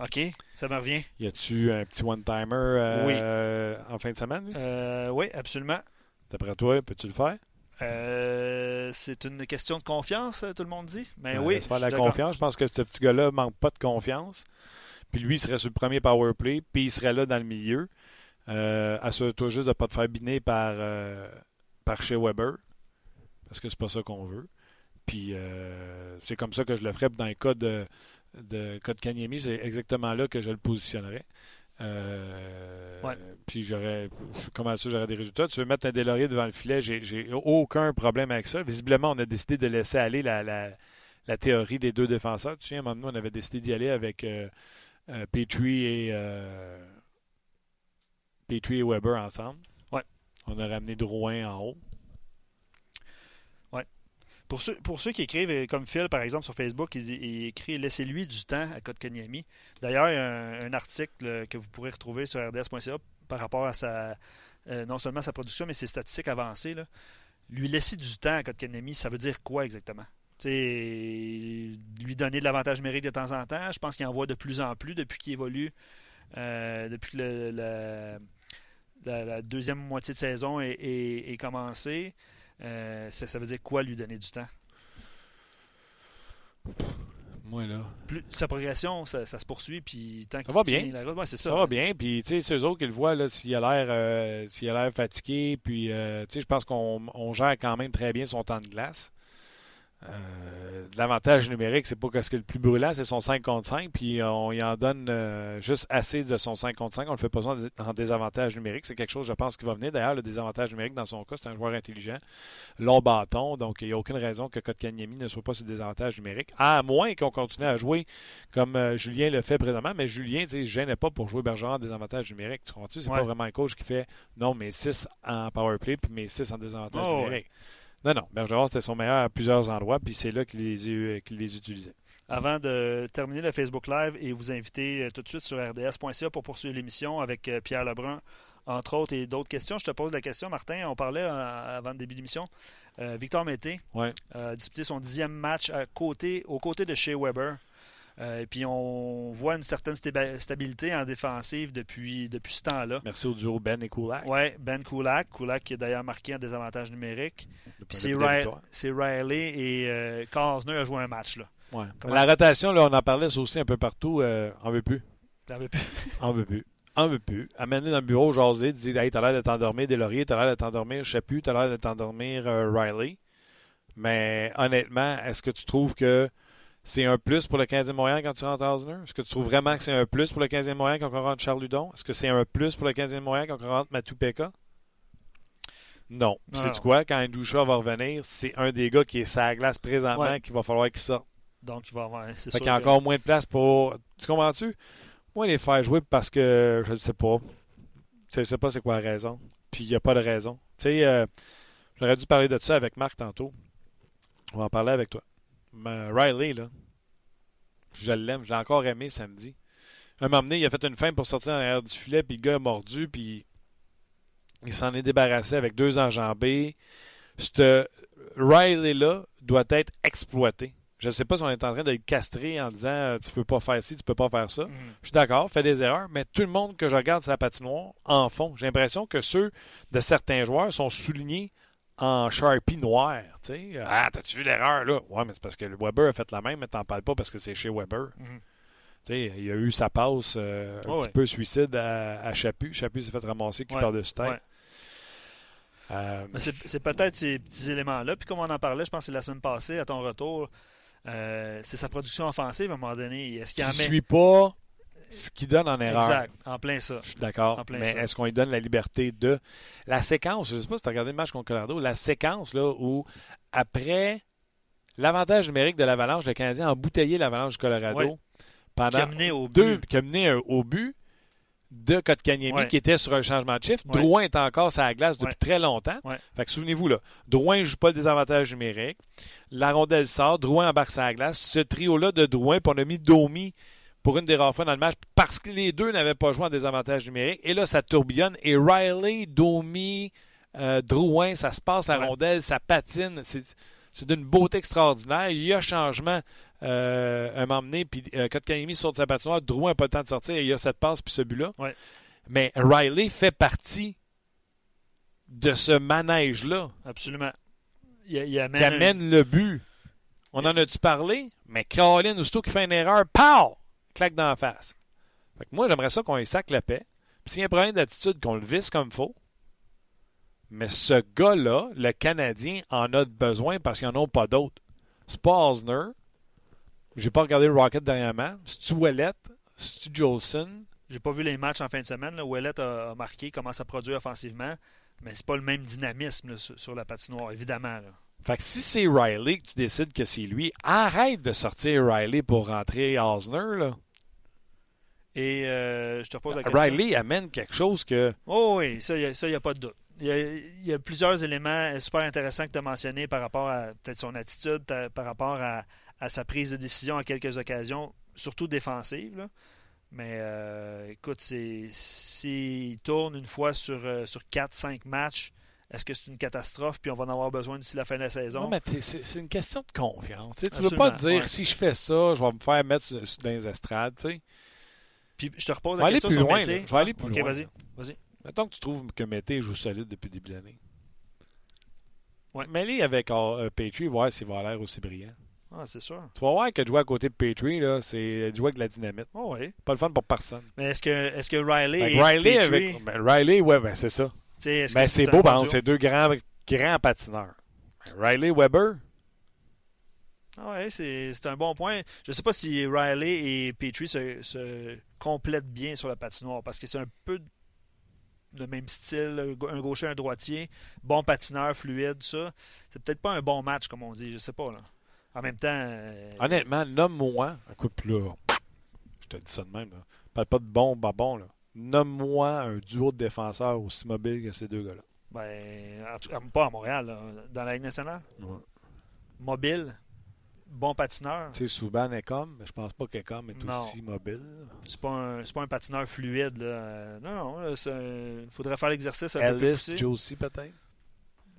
OK, ça me revient. Y a-tu un petit one-timer euh, en fin de semaine? Euh, oui, absolument. D'après toi, peux-tu le faire? Euh, c'est une question de confiance, tout le monde dit? Mais ben, oui. faire la confiance. Je pense que ce petit gars-là manque pas de confiance. Puis lui, il serait sur le premier power play, puis il serait là dans le milieu. Assure-toi juste de ne pas te faire biner par, par chez Weber, parce que c'est pas ça qu'on veut. Puis c'est comme ça que je le ferais dans le cas de, de Code Kanyemi, c'est exactement là que je le positionnerais. Euh, puis j'aurais, comment ça, j'aurais des résultats? Tu veux mettre un Delaurier devant le filet, j'ai, aucun problème avec ça. Visiblement, on a décidé de laisser aller la, la, théorie des deux défenseurs. Tu sais, à un moment donné, on avait décidé d'y aller avec euh, euh, Petrie et Petrie et Weber ensemble. Ouais. On a ramené Drouin en haut. Pour ceux, qui écrivent, euh, comme Phil, par exemple, sur Facebook, il, écrit Laissez-lui du temps à Kotkaniemi. D'ailleurs, a un, article que vous pourrez retrouver sur rds.ca par rapport à sa, euh, non seulement sa production, mais ses statistiques avancées. Lui laisser du temps à Kotkaniemi, ça veut dire quoi exactement? Lui donner de l'avantage numérique de temps en temps. Je pense qu'il en voit de plus en plus depuis qu'il évolue, euh, depuis que la, deuxième moitié de saison est commencée. Euh, ça, veut dire quoi lui donner du temps? Moi, là. Plus, sa progression, ça, se poursuit, puis tant ça va bien. ça. ça va bien, puis tu sais, c'est eux autres qui le voient, là, s'il a l'air euh, s'il a l'air fatigué, puis euh, tu sais, je pense qu'on gère quand même très bien son temps de glace. Euh, l'avantage numérique, c'est pas ce qui est le plus brûlant, c'est son 5 contre 5, puis on y en donne euh, juste assez de son 5 contre 5. On le fait pas en désavantage numérique. C'est quelque chose, je pense, qui va venir. D'ailleurs, le désavantage numérique, dans son cas, c'est un joueur intelligent, long bâton, donc il n'y a aucune raison que Kotkaniemi ne soit pas sur désavantage numérique, à moins qu'on continue à jouer comme euh, Julien le fait présentement. Mais Julien, tu sais, je gênais pas pour jouer Bergeron en désavantage numérique. Tu comprends-tu? C'est pas vraiment un coach qui fait non, mais 6 en power play, puis mes 6 en désavantage oh, numérique. Non, non. Bergeron, c'était son meilleur à plusieurs endroits, puis c'est là qu'il les, qu'il les utilisait. Avant de terminer le Facebook Live et vous inviter tout de suite sur rds.ca pour poursuivre l'émission avec Pierre Lebrun, entre autres, et d'autres questions. Je te pose la question, Martin. On parlait avant le début de l'émission. Victor Mété a disputé son dixième match à côté, aux côtés de Shea Weber. Euh, et puis on voit une certaine stabilité en défensive depuis, depuis ce temps-là. Merci au duo Ben et Kulak. Oui, Ben Kulak. Kulak qui est d'ailleurs marqué en désavantage numérique. C'est Riley et euh, Karsner a joué un match. Là. Ouais. La rotation, là, on en parlait aussi un peu partout. Euh, on veut plus. On veut plus? on veut plus. On veut plus. Amener dans le bureau, jaser, dire Hey, t'as l'air de t'endormir, Lauriers, t'as l'air de t'endormir, je sais plus, t'as l'air de t'endormir, Riley. Mais honnêtement, est-ce que tu trouves que c'est un plus pour le 15e Montréal quand tu rentres à Osner? Est-ce que tu trouves vraiment que c'est un plus pour le 15e Montréal quand on rentre Charles Ludon? Est-ce que c'est un plus pour le 15e Montréal quand on rentre Matou Pekka? Non. C'est quoi? Quand Indusha va revenir, c'est un des gars qui est sa glace présentement qu'il va falloir qu'il sorte. Donc, il va avoir. Fait qu'il y a encore moins de place pour. Tu comprends-tu? Moi, les faire jouer parce que je ne sais pas. Je ne sais pas c'est quoi la raison. Puis il n'y a pas de raison. Tu sais, euh, j'aurais dû parler de ça avec Marc tantôt. On va en parler avec toi. Riley, là, je l'aime. Je l'ai encore aimé samedi. Un moment donné, il a fait une fin pour sortir en arrière du filet, puis le gars a mordu, puis il s'en est débarrassé avec deux enjambées. Ce Riley-là doit être exploité. Je ne sais pas si on est en train de le castrer en disant tu peux pas faire ci, tu peux pas faire ça. Mm-hmm. Je suis d'accord, fait des erreurs, mais tout le monde que je regarde sa patinoire en fond. J'ai l'impression que ceux de certains joueurs sont soulignés en Sharpie noir. sais. Ah, t'as-tu vu l'erreur là? Ouais, mais c'est parce que Weber a fait la même, mais t'en parles pas parce que c'est chez Weber. Mhm. Il a eu sa passe euh, un petit peu suicide à, à Chaput. Chaput s'est fait ramasser qui part de ce tête. Euh, c'est peut-être ces petits éléments-là. Puis comme on en parlait, je pense que c'est la semaine passée, à ton retour, euh, c'est sa production offensive à un moment donné. Est-ce qu'il en met... suis pas ce qui donne en erreur. Exact, en plein ça. Je suis d'accord. Mais est-ce qu'on lui donne la liberté de. La séquence, je ne sais pas si tu as regardé le match contre Colorado, la séquence là, où après l'avantage numérique de l'Avalanche, le Canadien a embouteillé l'Avalanche du Colorado pendant qui a mené au deux, but. qui a mené au but de Kotkaniemi qui était sur un changement de chiffre. Drouin est encore sur la glace depuis très longtemps. Fait que souvenez-vous, là, Drouin ne joue pas le désavantage numérique. La rondelle sort, Drouin embarque sur la glace. Ce trio-là de Drouin, puis on a mis Domi pour une des rares fois dans le match parce que les deux n'avaient pas joué en désavantage numérique. Et là, ça tourbillonne. Et Riley, Domi, euh, Drouin, ça se passe la rondelle, ça patine. C'est d'une beauté extraordinaire. Il y a changement euh, un moment donné, puis euh, Kotkaniemi sort de sa patinoire, Drouin n'a pas le temps de sortir et il y a cette passe puis ce but-là. Mais Riley fait partie de ce manège-là. Absolument. Il, amène, qui amène le but. On en a-tu parlé? Mais Caroline, aussitôt qu'il fait une erreur, pow! Claque dans la face. Fait moi, j'aimerais ça qu'on y sac la paix. Puis s'il y a un problème d'attitude, qu'on le visse comme il faut. Mais ce gars-là, le Canadien, en a besoin parce qu'il n'y en a pas d'autres. C'est pas Osner. J'ai pas regardé Rocket dernièrement. C'est-tu Ouellet? C'est-tu Jolson? J'ai pas vu les matchs en fin de semaine. Ouellet a, marqué, commence à produire offensivement. Mais c'est pas le même dynamisme sur, la patinoire, évidemment. Fait que si c'est Riley que tu décides que c'est lui, arrête de sortir Riley pour rentrer Osner, là. Et euh, je te repose la question. Riley amène quelque chose que. Oh oui, ça, il n'y a, pas de doute. Il y, a, plusieurs éléments super intéressants que tu as mentionnés par rapport à peut-être son attitude, par rapport à, sa prise de décision à quelques occasions, surtout défensive. Mais euh, écoute, s'il tourne une fois sur, euh, sur 4-5 matchs, est-ce que c'est une catastrophe puis on va en avoir besoin d'ici la fin de la saison? Non, mais c'est une question de confiance. Tu ne veux pas te dire si je fais ça, je vais me faire mettre dans les estrades. Puis je te repose la question plus sur loin. Je vais aller plus loin. vas-y. Vas Mettons que tu trouves que Mété joue solide depuis le début de l'année. Ouais. Mêlé avec euh, Petrie, voir s'il va l'air aussi brillant. Ah, c'est sûr. Tu vas voir que jouer à côté de Petrie, là, c'est jouer avec de la dynamite. Oh, oui. Pas le fun pour personne. Mais est-ce que, est que Riley Riley Petrie... avec ben, Riley, ouais, ben, c'est ça. Ben, c'est beau, par deux grands, grands patineurs. Riley Weber. Ah ouais, c'est un bon point. Je ne sais pas si Riley et Petrie se, se, complètent bien sur la patinoire parce que c'est un peu le même style, un gaucher, un droitier, bon patineur, fluide, ça. C'est peut-être pas un bon match, comme on dit, je sais pas. Là. En même temps. Euh, Honnêtement, nomme-moi. Écoute, là, je te dis ça de même. Là. Parle pas de bon, bah bon, là. Nomme-moi un duo de défenseurs aussi mobile que ces deux gars-là. Ben, en tout cas, pas à Montréal, là, dans la Ligue nationale. Ouais. Mobile, bon patineur. Tu sais, Souban est comme, mais je pense pas qu'Ecom est Non. aussi mobile. C'est pas un, c'est pas un patineur fluide. Là. Non, non, il faudrait faire l'exercice un peu plus Ellis, poussé. Josie peut-être?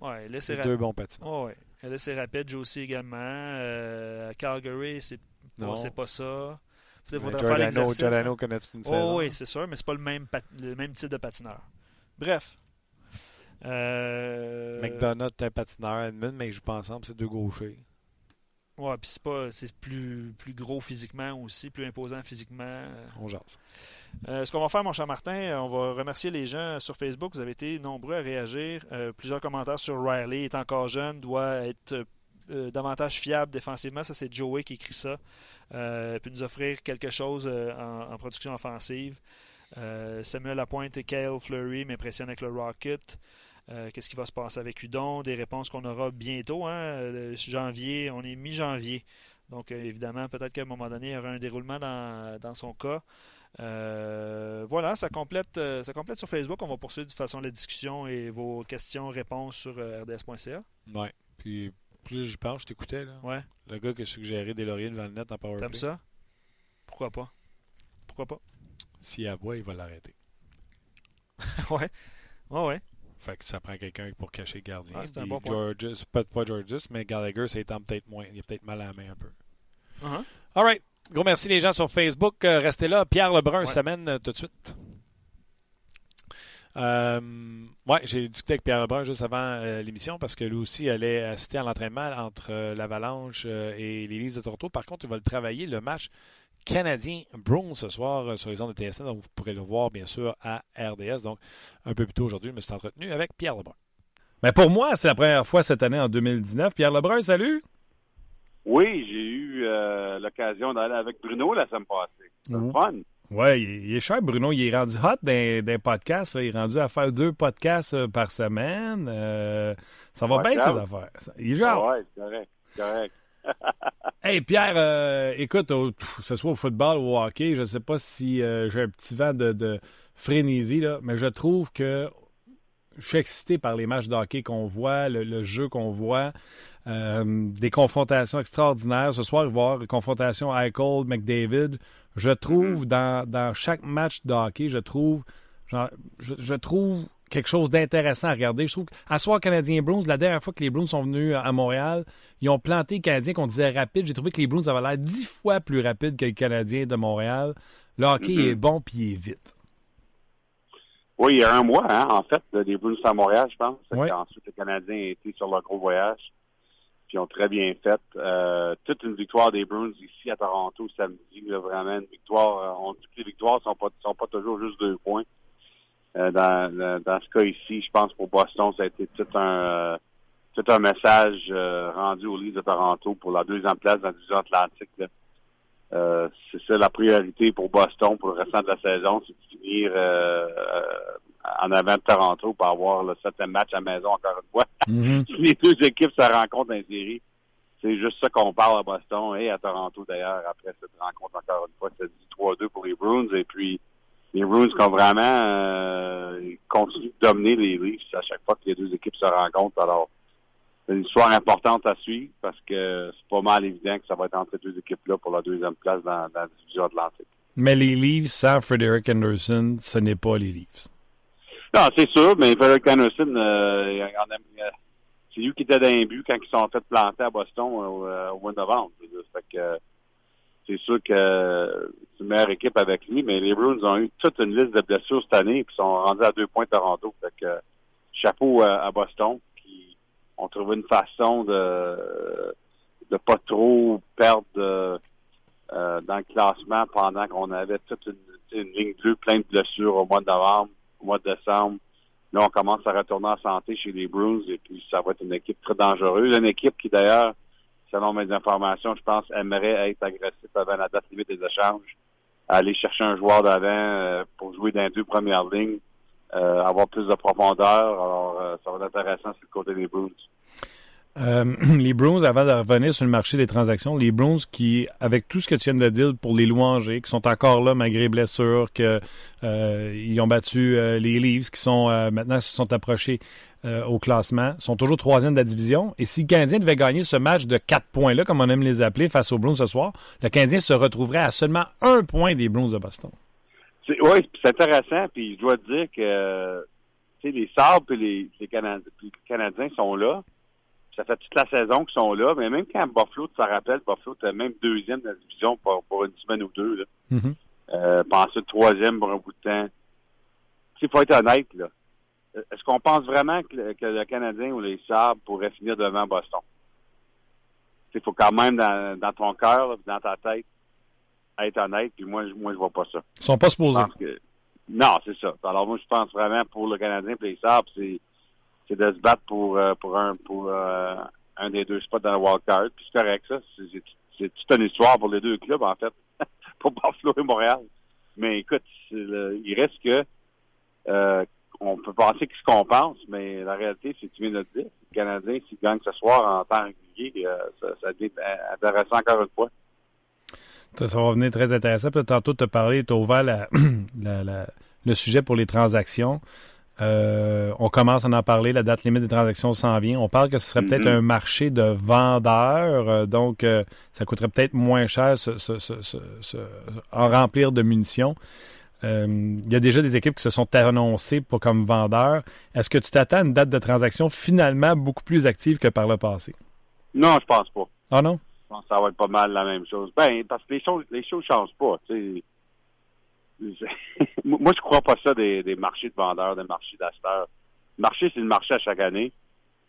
C'est C'est rapide. deux bons patineurs. Oh, ouais. Ellis, c'est rapide. Josie également. Euh, à Calgary, c'est Non. bon, c'est pas ça. Il faudrait faire l'exercice. Giordano connaît toute une saison. Oh, oui, c'est sûr, mais c'est pas le même, le même type de patineur. Bref. Euh, McDonough est un patineur, Edmund, mais ils jouent pas ensemble, c'est deux gauchers. Ouais, puis c'est pas c'est plus, plus gros physiquement aussi, plus imposant physiquement. On jase. Euh, ce qu'on va faire, mon cher Martin, euh, on va remercier les gens sur Facebook. Vous avez été nombreux à réagir. Euh, plusieurs commentaires sur Riley. est encore jeune, doit être euh, davantage fiable défensivement. Ça, c'est Joey qui écrit ça. Euh, puis nous offrir quelque chose euh, en, production offensive. Samuel Lapointe et Kyle Fleury m'impressionnent avec le Rocket. Qu'est-ce qui va se passer avec Udon? Des réponses qu'on aura bientôt. Hein? Janvier, on est mi-janvier. Donc, évidemment, peut-être qu'à un moment donné, il y aura un déroulement dans, dans son cas. Voilà, ça complète, ça complète sur Facebook. On va poursuivre de toute façon la discussion et vos questions, réponses sur rds.ca. Ouais. Puis plus j'y pense, je t'écoutais. là. Ouais, Le gars qui a suggéré des lauriers devant le net en t'aimes powerplay. ça? Pourquoi pas? Pourquoi pas? S'il aboie, il va l'arrêter. ouais. Ouais, ouais. Fait que ça prend quelqu'un pour cacher le gardien. Ah, c'est un bon point. Georges, pas, pas Georges, mais Gallagher, ça étend peut-être moins. Il a peut-être mal à la main un peu. Uh-huh. All right. Gros merci les gens sur Facebook. Euh, restez là. Pierre Lebrun Ouais. s'amène euh, tout de suite. Euh, ouais, j'ai discuté avec Pierre Lebrun juste avant euh, l'émission parce que lui aussi allait assister à l'entraînement entre euh, l'Avalanche euh, et les de Toronto. Par contre, il va le travailler le match canadien Bruins ce soir euh, sur les ondes de TSN. Donc, vous pourrez le voir bien sûr à RDS. Donc, un peu plus tôt aujourd'hui, je me suis entretenu avec Pierre Lebrun. Mais pour moi, c'est la première fois cette année en 2019. Pierre Lebrun, salut! Oui, j'ai eu euh, l'occasion d'aller avec Bruno la semaine passée. Mhm. fun. Ouais, il est, il est cher, Bruno. Il est rendu hot d'un podcast. Il est rendu à faire deux podcasts euh, par semaine. Euh, ça va Ouais, bien, ces affaires. Il est genre. Ah ouais, c'est correct. correct. Hey, Pierre, euh, écoute, au- que ce soit au football ou au hockey, je sais pas si euh, j'ai un petit vent de, de frénésie, là, mais je trouve que je suis excité par les matchs de hockey qu'on voit, le, le jeu qu'on voit, euh, des confrontations extraordinaires. Ce soir, il va y avoir une confrontation Eichel, McDavid. Je trouve dans, dans chaque match de hockey, je trouve, genre, je, je trouve quelque chose d'intéressant à regarder. Je trouve qu'à soir Canadien Bruins, la dernière fois que les Bruins sont venus à Montréal, ils ont planté les Canadiens qu'on disait rapide. J'ai trouvé que les Bruins avaient l'air dix fois plus rapides que les Canadiens de Montréal. Le hockey Mhm. est bon puis il est vite. Oui, il y a un mois, hein, en fait, là, des Bruins à Montréal, je pense. Ouais. Ensuite, les Canadiens étaient sur leur gros voyage. Ils ont très bien fait. Euh, toute une victoire des Bruins ici à Toronto samedi. Vraiment une victoire. euh, on que les victoires sont pas sont pas toujours juste deux points. Euh, dans, ce cas ici, je pense pour Boston, ça a été tout un tout un message rendu aux Leafs de Toronto pour la deuxième place dans la division Atlantique. c'est ça la priorité pour Boston pour le restant de la saison, c'est de finir en avant de Toronto pour avoir le septième match à la maison encore une fois. Si les deux équipes se rencontrent dans les séries, c'est juste ça qu'on parle à Boston et à Toronto d'ailleurs après cette rencontre encore une fois. C'est dit 3-2 pour les Bruins et puis les Bruins qui ont vraiment euh, ils continuent de dominer les Leafs à chaque fois que les deux équipes se rencontrent. Alors c'est une histoire importante à suivre parce que c'est pas mal évident que ça va être entre ces deux équipes-là pour la deuxième place dans, dans la division Atlantique. Mais les Leafs sans Frederick Anderson, ce n'est pas les Leafs. Non, c'est sûr, mais Frederick Anderson, euh, euh, c'est lui qui était dans but quand ils sont fait planter à Boston euh, au mois de novembre. Euh, c'est sûr que euh, c'est une meilleure équipe avec lui, mais les Bruins ont eu toute une liste de blessures cette année et sont rendus à deux points Toronto. Fait que, euh, chapeau à, à Boston qui ont trouvé une façon de de pas trop perdre euh, euh, dans le classement pendant qu'on avait toute une, une ligne bleue pleine de blessures au mois de novembre, mois de décembre. Là, on commence à retourner en santé chez les Bruins et puis ça va être une équipe très dangereuse. Une équipe qui, d'ailleurs, selon mes informations, je pense, aimerait être agressif avant la date limite des échanges, aller chercher un joueur d'avant euh, pour jouer dans les deux premières lignes, euh, avoir plus de profondeur. Alors, euh, ça va être intéressant sur le côté des Bruins. Euh, les Bruins, avant de revenir sur le marché des transactions, les Bruins qui, avec tout ce que tu viens de dire pour les louanger, qui sont encore là malgré blessures, que euh, ont battu euh, les Leafs, qui sont maintenant se sont approchés au classement, sont toujours troisième de la division. Et si le Canadien devait gagner ce match de quatre points-là, comme on aime les appeler, face aux Bruins ce soir, le Canadien se retrouverait à seulement un point des Bruins de Boston. Oui, c'est intéressant. Puis je dois te dire que les Sabres et les, Canadiens, sont là. Ça fait toute la saison qu'ils sont là. Mais même quand Buffalo, tu te rappelles, Buffalo était même deuxième de la division pour, pour une semaine ou deux. Là. Euh, ensuite, troisième pour un bout de temps. Il faut être honnête, là. Est-ce qu'on pense vraiment que le, que le, Canadien ou les Sabres pourraient finir devant Boston? Il faut quand même, dans, dans ton cœur, dans ta tête, être honnête, puis moi, moi je vois pas ça. Ils sont pas supposés. Que... Non, c'est ça. Alors moi, je pense vraiment pour le Canadien et les Sabres, c'est, de se battre pour, euh, pour un pour euh, un des deux spots dans le wildcard. Puis c'est correct, ça. C'est, toute une histoire pour les deux clubs, en fait, pour Buffalo et Montréal. Mais écoute, il reste que euh, on peut penser ce qu'on pense, mais la réalité, c'est que tu viens de le dire. Le Canadien, s'il gagne ce soir en temps régulier, ça, ça devient intéressant encore une fois. Ça, va venir très intéressant. Puis, tantôt, tu as parlé, tu as ouvert le sujet pour les transactions. Euh, on commence à en parler, la date limite des transactions s'en vient. On parle que ce serait peut-être Mm-hmm. un marché de vendeurs, euh, donc euh, ça coûterait peut-être moins cher en remplir de munitions. Il y a déjà des équipes qui se sont annoncées pour comme vendeurs. Est-ce que tu t'attends à une date de transaction finalement beaucoup plus active que par le passé? Non, je pense pas. Ah non? Je pense que ça va être pas mal la même chose. Ben, parce que les choses, les choses changent pas. Moi, je crois pas ça des, des marchés de vendeurs, des marchés d'acheteurs. Le marché, c'est le marché à chaque année.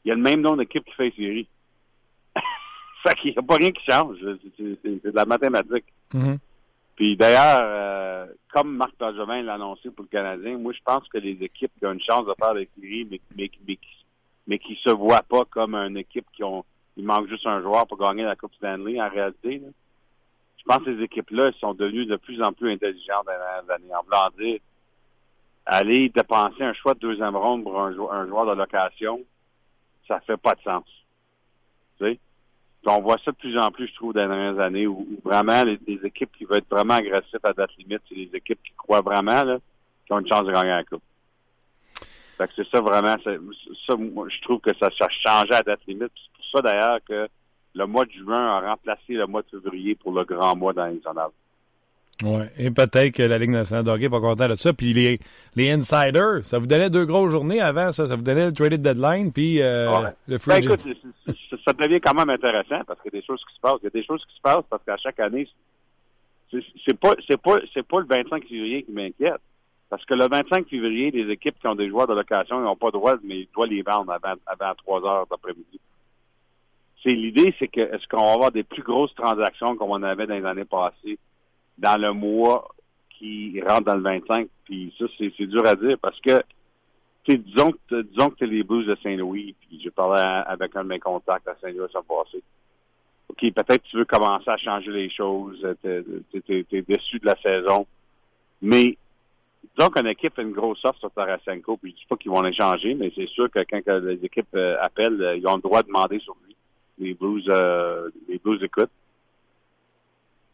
Il y a le même nombre d'équipes qui fait série. fait qu'il n'y a pas rien qui change. C'est de la mathématique. Mm-hmm. Puis d'ailleurs, euh, comme Marc Bergevin l'a annoncé pour le Canadien, moi je pense que les équipes qui ont une chance de faire des séries, mais, mais, mais, mais qui se voient pas comme une équipe qui ont il manque juste un joueur pour gagner la Coupe Stanley en réalité. Là. Je pense que ces équipes-là sont devenues de plus en plus intelligentes dans les dernières années. En voulant dire aller dépenser un choix de deuxième ronde pour un, joueur, de location, ça fait pas de sens. Tu sais? on voit ça de plus en plus, je trouve, dans les dernières années, où, vraiment les, équipes qui veulent être vraiment agressives à date limite, c'est les équipes qui croient vraiment là, qui ont une chance de gagner la coupe. Fait que c'est ça vraiment, ça, moi, je trouve que ça, ça changeait à date limite. C'est pour ça d'ailleurs que le mois de juin a remplacé le mois de février pour le grand mois dans les. Oui, et peut-être que la Ligue nationale de hockey va content de ça. Puis les, les insiders, ça vous donnait deux grosses journées avant, ça. Ça vous donnait le traded deadline, puis euh, ouais. le free ben, écoute, ça devient quand même intéressant parce qu'il y a des choses qui se passent. Il y a des choses qui se passent parce qu'à chaque année, c'est pas c'est pas c'est pas le 25 février qui m'inquiète. Parce que le 25 février, les équipes qui ont des joueurs de location, ils n'ont pas le droit, mais ils doivent les vendre avant, avant 3 heures d'après-midi. C'est l'idée, c'est que est-ce qu'on va avoir des plus grosses transactions comme on avait dans les années passées dans le mois qui rentre dans le 25. Puis ça, c'est dur à dire parce que disons que disons que tu les Blues de Saint-Louis, puis j'ai parlé avec un de mes contacts à Saint-Louis ça passé. OK, peut-être tu veux commencer à changer les choses, t'es es, déçu de la saison. Mais disons qu'une équipe fait une grosse offre sur Tarasenko, puis je dis pas qu'ils vont l'échanger, mais c'est sûr que quand les équipes euh, appellent, euh, ils ont le droit de demander sur lui. Les Blues euh, les Blues écoutent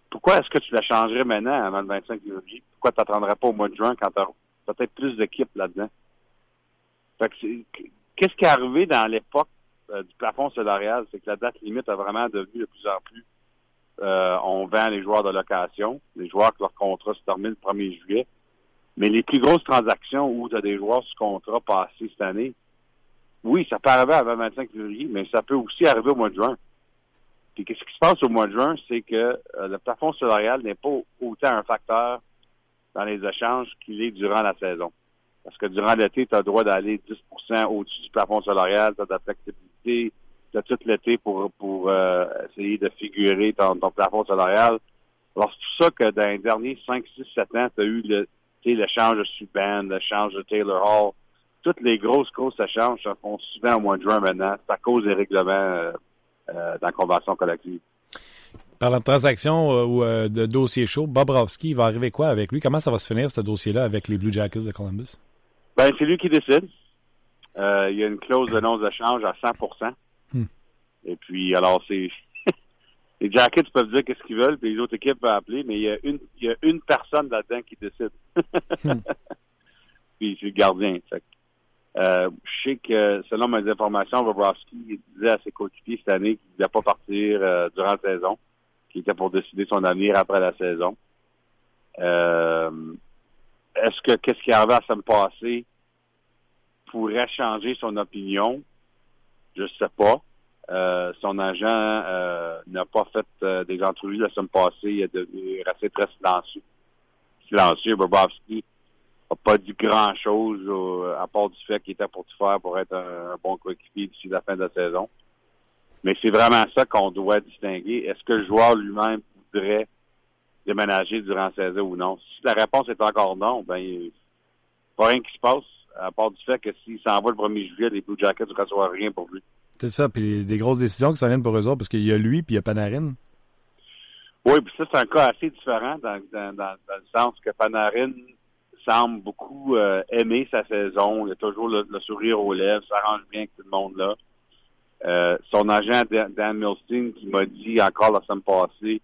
pourquoi est-ce que tu la changerais maintenant avant le 25 février? Pourquoi tu n'attendrais pas au mois de juin quand tu as peut-être plus d'équipes là-dedans? Qu'est-ce qui est arrivé dans l'époque euh, du plafond salarial? C'est que la date limite a vraiment devenu de plus en plus euh, on vend les joueurs de location, les joueurs que leur contrat se termine le 1er juillet. Mais les plus grosses transactions où tu as des joueurs sous contrat passés cette année, oui, ça peut arriver avant le 25 février, mais ça peut aussi arriver au mois de juin. Puis qu'est-ce qui se passe au mois de juin, c'est que euh, le plafond salarial n'est pas autant un facteur dans les échanges qu'il est durant la saison. Parce que durant l'été, tu as le droit d'aller 10% au-dessus du plafond salarial, tu as de la flexibilité, tu as tout l'été pour, pour euh, essayer de figurer ton, ton plafond salarial. Alors, c'est pour ça que dans les derniers 5, 6, 7 ans, tu as eu le l'échange de Subban, l'échange de Taylor Hall. Toutes les grosses, grosses échanges se font souvent au mois de juin maintenant. C'est à cause des règlements euh, euh, dans la convention collective. Parlant de transaction euh, ou de dossier chaud, Bobrovski, il va arriver quoi avec lui? Comment ça va se finir, ce dossier-là, avec les Blue Jackets de Columbus? Ben, c'est lui qui décide. Il y a une clause de non-échange à 100% hmm. Et puis, alors, c'est... les Jackets peuvent dire qu'est-ce qu'ils veulent, puis les autres équipes peuvent appeler, mais il y a une, il y a une personne là-dedans qui décide. hmm. Puis c'est le gardien. Fait. Euh, je sais que, selon mes informations, Bobrovski disait à ses coéquipiers cette année qu'il ne voulait pas partir euh, durant la saison, qu'il était pour décider son avenir après la saison. Euh, est-ce que qu'est-ce qui arrivait à me passer pourrait changer son opinion? Je sais pas. Euh, son agent euh, n'a pas fait euh, des entrevues la semaine passée. Il est devenu assez très silencieux. Silencieux. Bobrovski n'a pas dit grand-chose à part du fait qu'il était pour tout faire pour être un, bon coéquipier d'ici la fin de la saison. Mais c'est vraiment ça qu'on doit distinguer. Est-ce que le joueur lui-même voudrait déménager durant la saison ou non? Si la réponse est encore non, ben, il n'y a pas rien qui se passe, à part du fait que s'il s'en va le 1er juillet, les Blue Jackets ne reçoivent rien pour lui. C'est ça, puis des grosses décisions qui s'en viennent pour eux autres, parce qu'il y a lui, puis il y a Panarin. Oui, puis ça, c'est un cas assez différent dans, dans, dans, le sens que Panarin semble beaucoup euh, aimer sa saison. Il a toujours le, sourire aux lèvres, s'arrange bien avec tout le monde là. Euh, son agent Dan Milstein qui m'a dit encore la semaine passée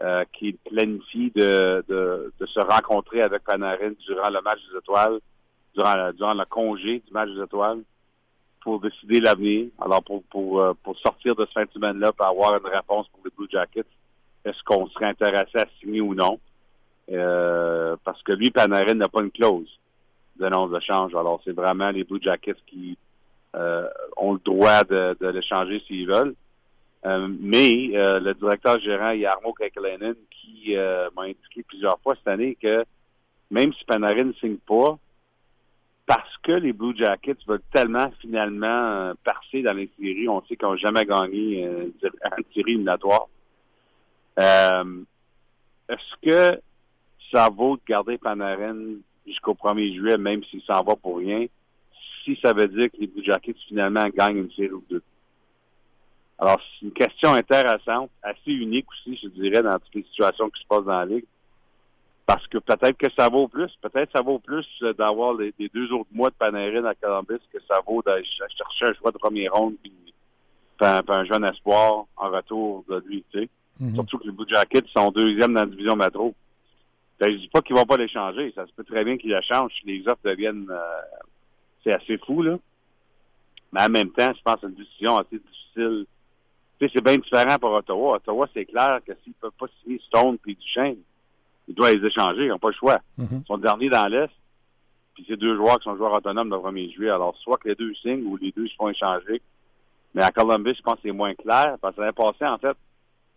euh, qu'il planifie de, se rencontrer avec Panarin durant le match des étoiles, durant, le congé du match des étoiles pour décider l'avenir. Alors, pour, pour, pour sortir de ce fin de semaine-là, pour avoir une réponse pour les Blue Jackets, est-ce qu'on serait intéressé à signer ou non? Euh, parce que lui, Panarin n'a pas une clause de non de change. Alors, c'est vraiment les Blue Jackets qui euh, ont le droit de, de l'échanger s'ils veulent. mais le directeur gérant Yarmo Kekalainen qui m'a indiqué plusieurs fois cette année que même si Panarin ne signe pas, parce que les Blue Jackets veulent tellement finalement euh, passer dans les séries. On sait qu'ils n'ont jamais gagné euh, une série éliminatoire. Euh, est-ce que ça vaut de garder Panarin jusqu'au 1er juillet, même s'il s'en va pour rien, si ça veut dire que les Blue Jackets finalement gagnent une série ou deux? Alors, c'est une question intéressante, assez unique aussi, je dirais, dans toutes les situations qui se passent dans la Ligue. Parce que peut-être que ça vaut plus. Peut-être que ça vaut plus euh, d'avoir les, deux autres mois de Panarin à Columbus que ça vaut d'aller chercher un choix de première ronde puis, un, jeune espoir en retour de lui, tu sais. Mm-hmm. Surtout que les Blue Jackets sont deuxième dans la division métro. Je dis pas qu'ils vont pas les changer. Ça se peut très bien qu'ils la changent si les offres deviennent euh, c'est assez fou, là. Mais en même temps, je pense que c'est une décision assez difficile. Tu sais, c'est bien différent pour Ottawa. Ottawa, c'est clair que s'ils peuvent pas signer Stone puis Duchesne, il doit les échanger. Ils n'ont pas le choix. Mhm. Ils sont derniers dans l'Est. Puis c'est deux joueurs qui sont joueurs autonomes le 1er juillet. Alors, soit que les deux signent ou les deux se font échanger. Mais à Columbus, je pense que c'est moins clair. Parce que l'année passée, en fait,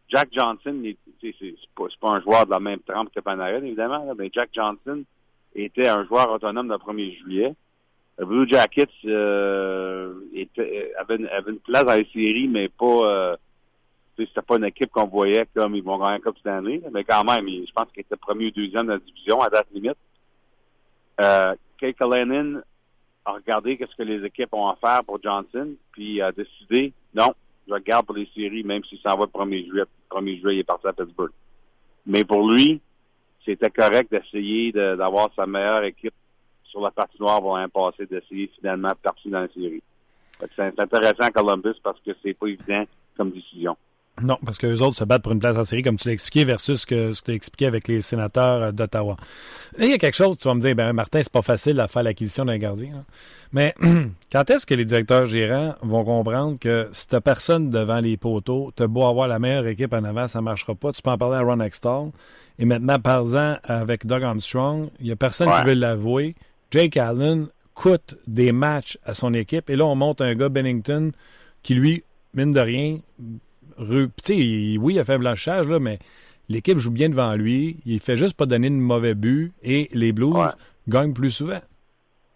Jack Johnson, c'est pas, pas un joueur de la même trempe que Panarin, évidemment, mais Jack Johnson était un joueur autonome le 1er juillet. Le Blue Jackets euh, était, avait, une, avait, une, place dans les séries, mais pas euh, c'était pas une équipe qu'on voyait comme ils vont gagner un Coupe Stanley, mais quand même, je pense qu'il était premier ou deuxième de la division à date limite. Euh, Lennon a regardé qu'est-ce que les équipes ont à faire pour Johnson, puis a décidé, non, je regarde pour les séries, même s'il s'en va le 1er juillet. Le 1er juillet, il est parti à Pittsburgh. Mais pour lui, c'était correct d'essayer d'avoir sa meilleure équipe sur la partie noire pour un passé, d'essayer finalement de partir dans la série. C'est intéressant à Columbus parce que c'est pas évident comme décision. Non, parce que les autres se battent pour une place en série, comme tu l'as expliqué, versus ce que, tu as expliqué avec les sénateurs euh, d'Ottawa. Il y a quelque chose, tu vas me dire, ben Martin, c'est pas facile à faire l'acquisition d'un gardien. Mais quand est-ce que les directeurs gérants vont comprendre que si t'as personne devant les poteaux, t'as beau avoir la meilleure équipe en avant, ça marchera pas. Tu peux en parler à Ron Extall. Et maintenant, parlant avec Doug Armstrong, il y a personne qui veut l'avouer. Jake Allen coûte des matchs à son équipe. Et là, on monte un gars, Bennington, qui lui, mine de rien, oui, il a fait un blanchage, là, mais l'équipe joue bien devant lui. Il fait juste pas donner de mauvais but et les Blues gagnent plus souvent.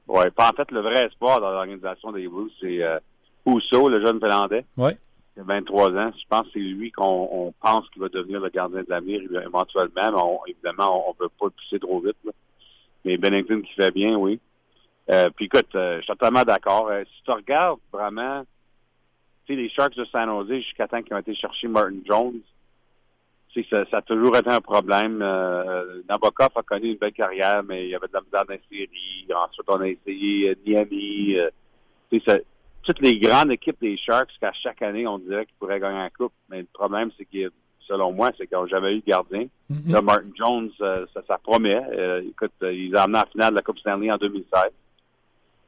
Oui, en fait, le vrai espoir dans l'organisation des Blues, c'est euh, le jeune Finlandais. Oui. Il a 23 ans. Je pense que c'est lui qu'on pense qu'il va devenir le gardien de l'avenir éventuellement. Mais évidemment, on ne peut pas le pousser trop vite. Mais Bennington qui fait bien, oui. Euh, puis écoute, euh, je suis totalement d'accord. Euh, si tu regardes vraiment les Sharks de San Jose, jusqu'à temps qu'ils ont été chercher Martin Jones, ça, ça a toujours été un problème. Euh, Nabokov a connu une belle carrière, mais il y avait de la misère dans les séries. Ensuite, on a essayé euh, Miami. Euh, toutes les grandes équipes des Sharks, qu'à chaque année, on dirait qu'ils pourraient gagner un coupe. Mais le problème, c'est que, selon moi, c'est qu'ils n'ont jamais eu de gardien. Mm-hmm. Martin Jones, ça, ça, promet. écoute, ils ont amené en finale de la Coupe Stanley en 2016.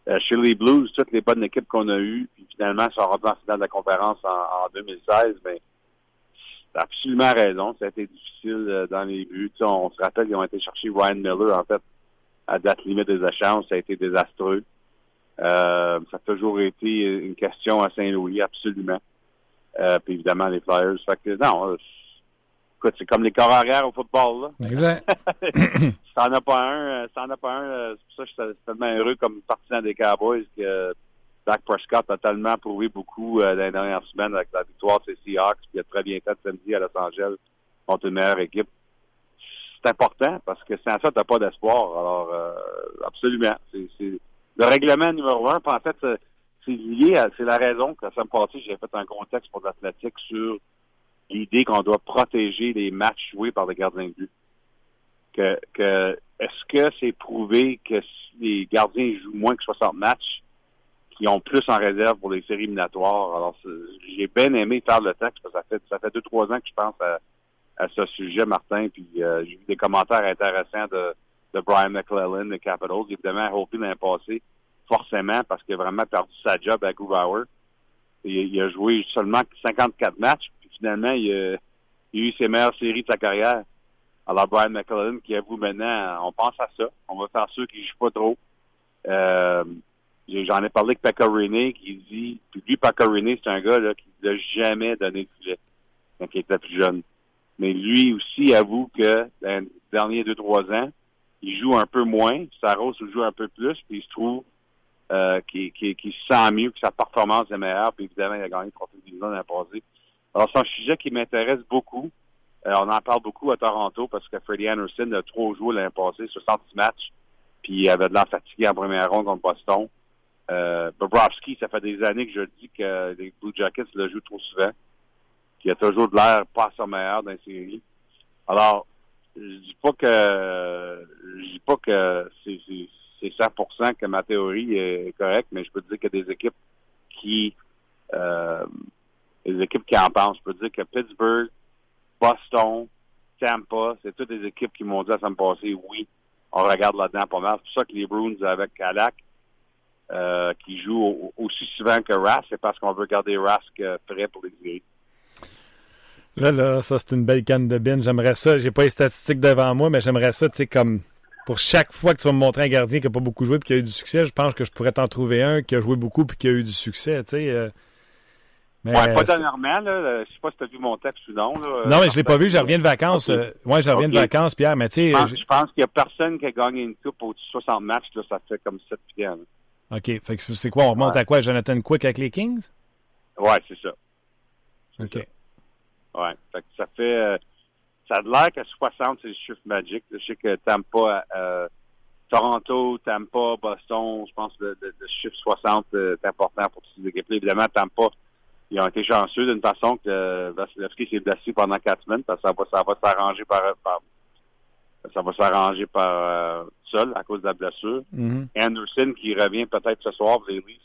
Euh, chez les Blues, toutes les bonnes équipes qu'on a eues, puis finalement, sont rentrés en finale de la conférence en, 2016, mais t'as absolument raison. Ça a été difficile euh, dans les buts. on se rappelle qu'ils ont été chercher Ryan Miller, en fait, à date limite des échanges. Ça a été désastreux. Euh, ça a toujours été une question à Saint-Louis, absolument. Euh, puis évidemment, les Flyers. Fait que, non, écoute, c'est comme les corps arrière au football. Là. Exact. t'en as pas un, t'en as pas un. C'est pour ça que je suis tellement heureux comme partisan des Cowboys que Dak Prescott a tellement prouvé beaucoup dans les dernières semaines avec la victoire de Seahawks, puis il a très bien fait samedi à Los Angeles contre une meilleure équipe. C'est important parce que sans ça, t'as pas d'espoir. Alors, euh, absolument. C'est, le règlement numéro un. en fait, c'est lié à, c'est la raison que ça me passée, j'ai fait un contexte pour l'athlétique sur l'idée qu'on doit protéger les matchs joués par les gardiens de but. Que, que est-ce que c'est prouvé que si les gardiens jouent moins que 60 matchs, qu'ils ont plus en réserve pour les séries éliminatoires? Alors, j'ai bien aimé faire le texte parce que ça fait ça fait deux, trois ans que je pense à, à ce sujet, Martin, puis euh, j'ai vu des commentaires intéressants de, de Brian McClellan de Capitals. Évidemment, Hopi l'année passé, forcément, parce qu'il a vraiment perdu sa job à Grubauer. Il, il a joué seulement 54 matchs, finalement, il a, eu ses meilleures séries de sa carrière. Alors, Brian McClellan qui avoue maintenant, on pense à ça. On va faire sûr qu'il ne joue pas trop. Euh, J'en ai parlé avec Pecorine qui dit, puis lui, Pecorine, c'est un gars là, qui n'a jamais donné de filet quand il était plus jeune. Mais lui aussi avoue que dans les derniers deux, trois ans, il joue un peu moins, Saros joue un peu plus, puis il se trouve euh, qu'il se sent mieux, que sa performance est meilleure, puis évidemment, il a gagné contre le dans l'an passé. Alors, c'est un sujet qui m'intéresse beaucoup. Euh, on en parle beaucoup à Toronto parce que Freddie Anderson a trop joué l'année passée, 66 matchs, puis il avait de la fatigue en première ronde contre Boston. Euh, Bobrovski, ça fait des années que je dis que les Blue Jackets le jouent trop souvent, qu'il a toujours de l'air pas sa meilleur dans les séries. Alors, je dis pas que je dis pas que c'est c'est 100% que ma théorie est correcte, mais je peux dire qu'il y a des équipes qui euh, des équipes qui en pensent. Je peux dire que Pittsburgh, Boston, Tampa, c'est toutes des équipes qui m'ont dit ça me passer, oui, on regarde là-dedans pas mal. C'est pour ça que les Bruins avec Alak, euh, qui jouent aussi souvent que Rask, c'est parce qu'on veut garder Rask euh, prêt pour les séries. Là, là, ça, c'est une belle canne de bin. J'aimerais ça. J'ai pas les statistiques devant moi, mais j'aimerais ça, tu sais, comme pour chaque fois que tu vas me montrer un gardien qui n'a pas beaucoup joué et qui a eu du succès, je pense que je pourrais t'en trouver un qui a joué beaucoup et qui a eu du succès, tu sais. Euh. Mais, ouais, pas dernièrement, là. Je sais pas si tu as vu mon texte ou non. Là, non, mais je l'ai pas vu, je reviens de vacances. Okay. ouais, je reviens de vacances, Pierre, mais tu sais. Je pense, qu'il n'y a personne qui a gagné une coupe au-dessus de 60 matchs, là, ça fait comme 7 Pierre. OK. Fait que c'est quoi? On remonte à quoi? Jonathan Quick avec les Kings? Ouais, c'est ça. OK. Ouais. Fait que ça fait. Euh, ça a l'air que 60, c'est le chiffre magique. Je sais que Tampa, euh, Toronto, Tampa, Boston, je pense que le, chiffre 60 est important pour ces équipes-là. Évidemment, Tampa, ils ont été chanceux d'une façon que Vasilevski s'est blessé pendant quatre semaines parce que ça va, ça va s'arranger par, ça va s'arranger par euh, seul à cause de la blessure. Mm-hmm. Anderson qui revient peut-être ce soir, les Leafs.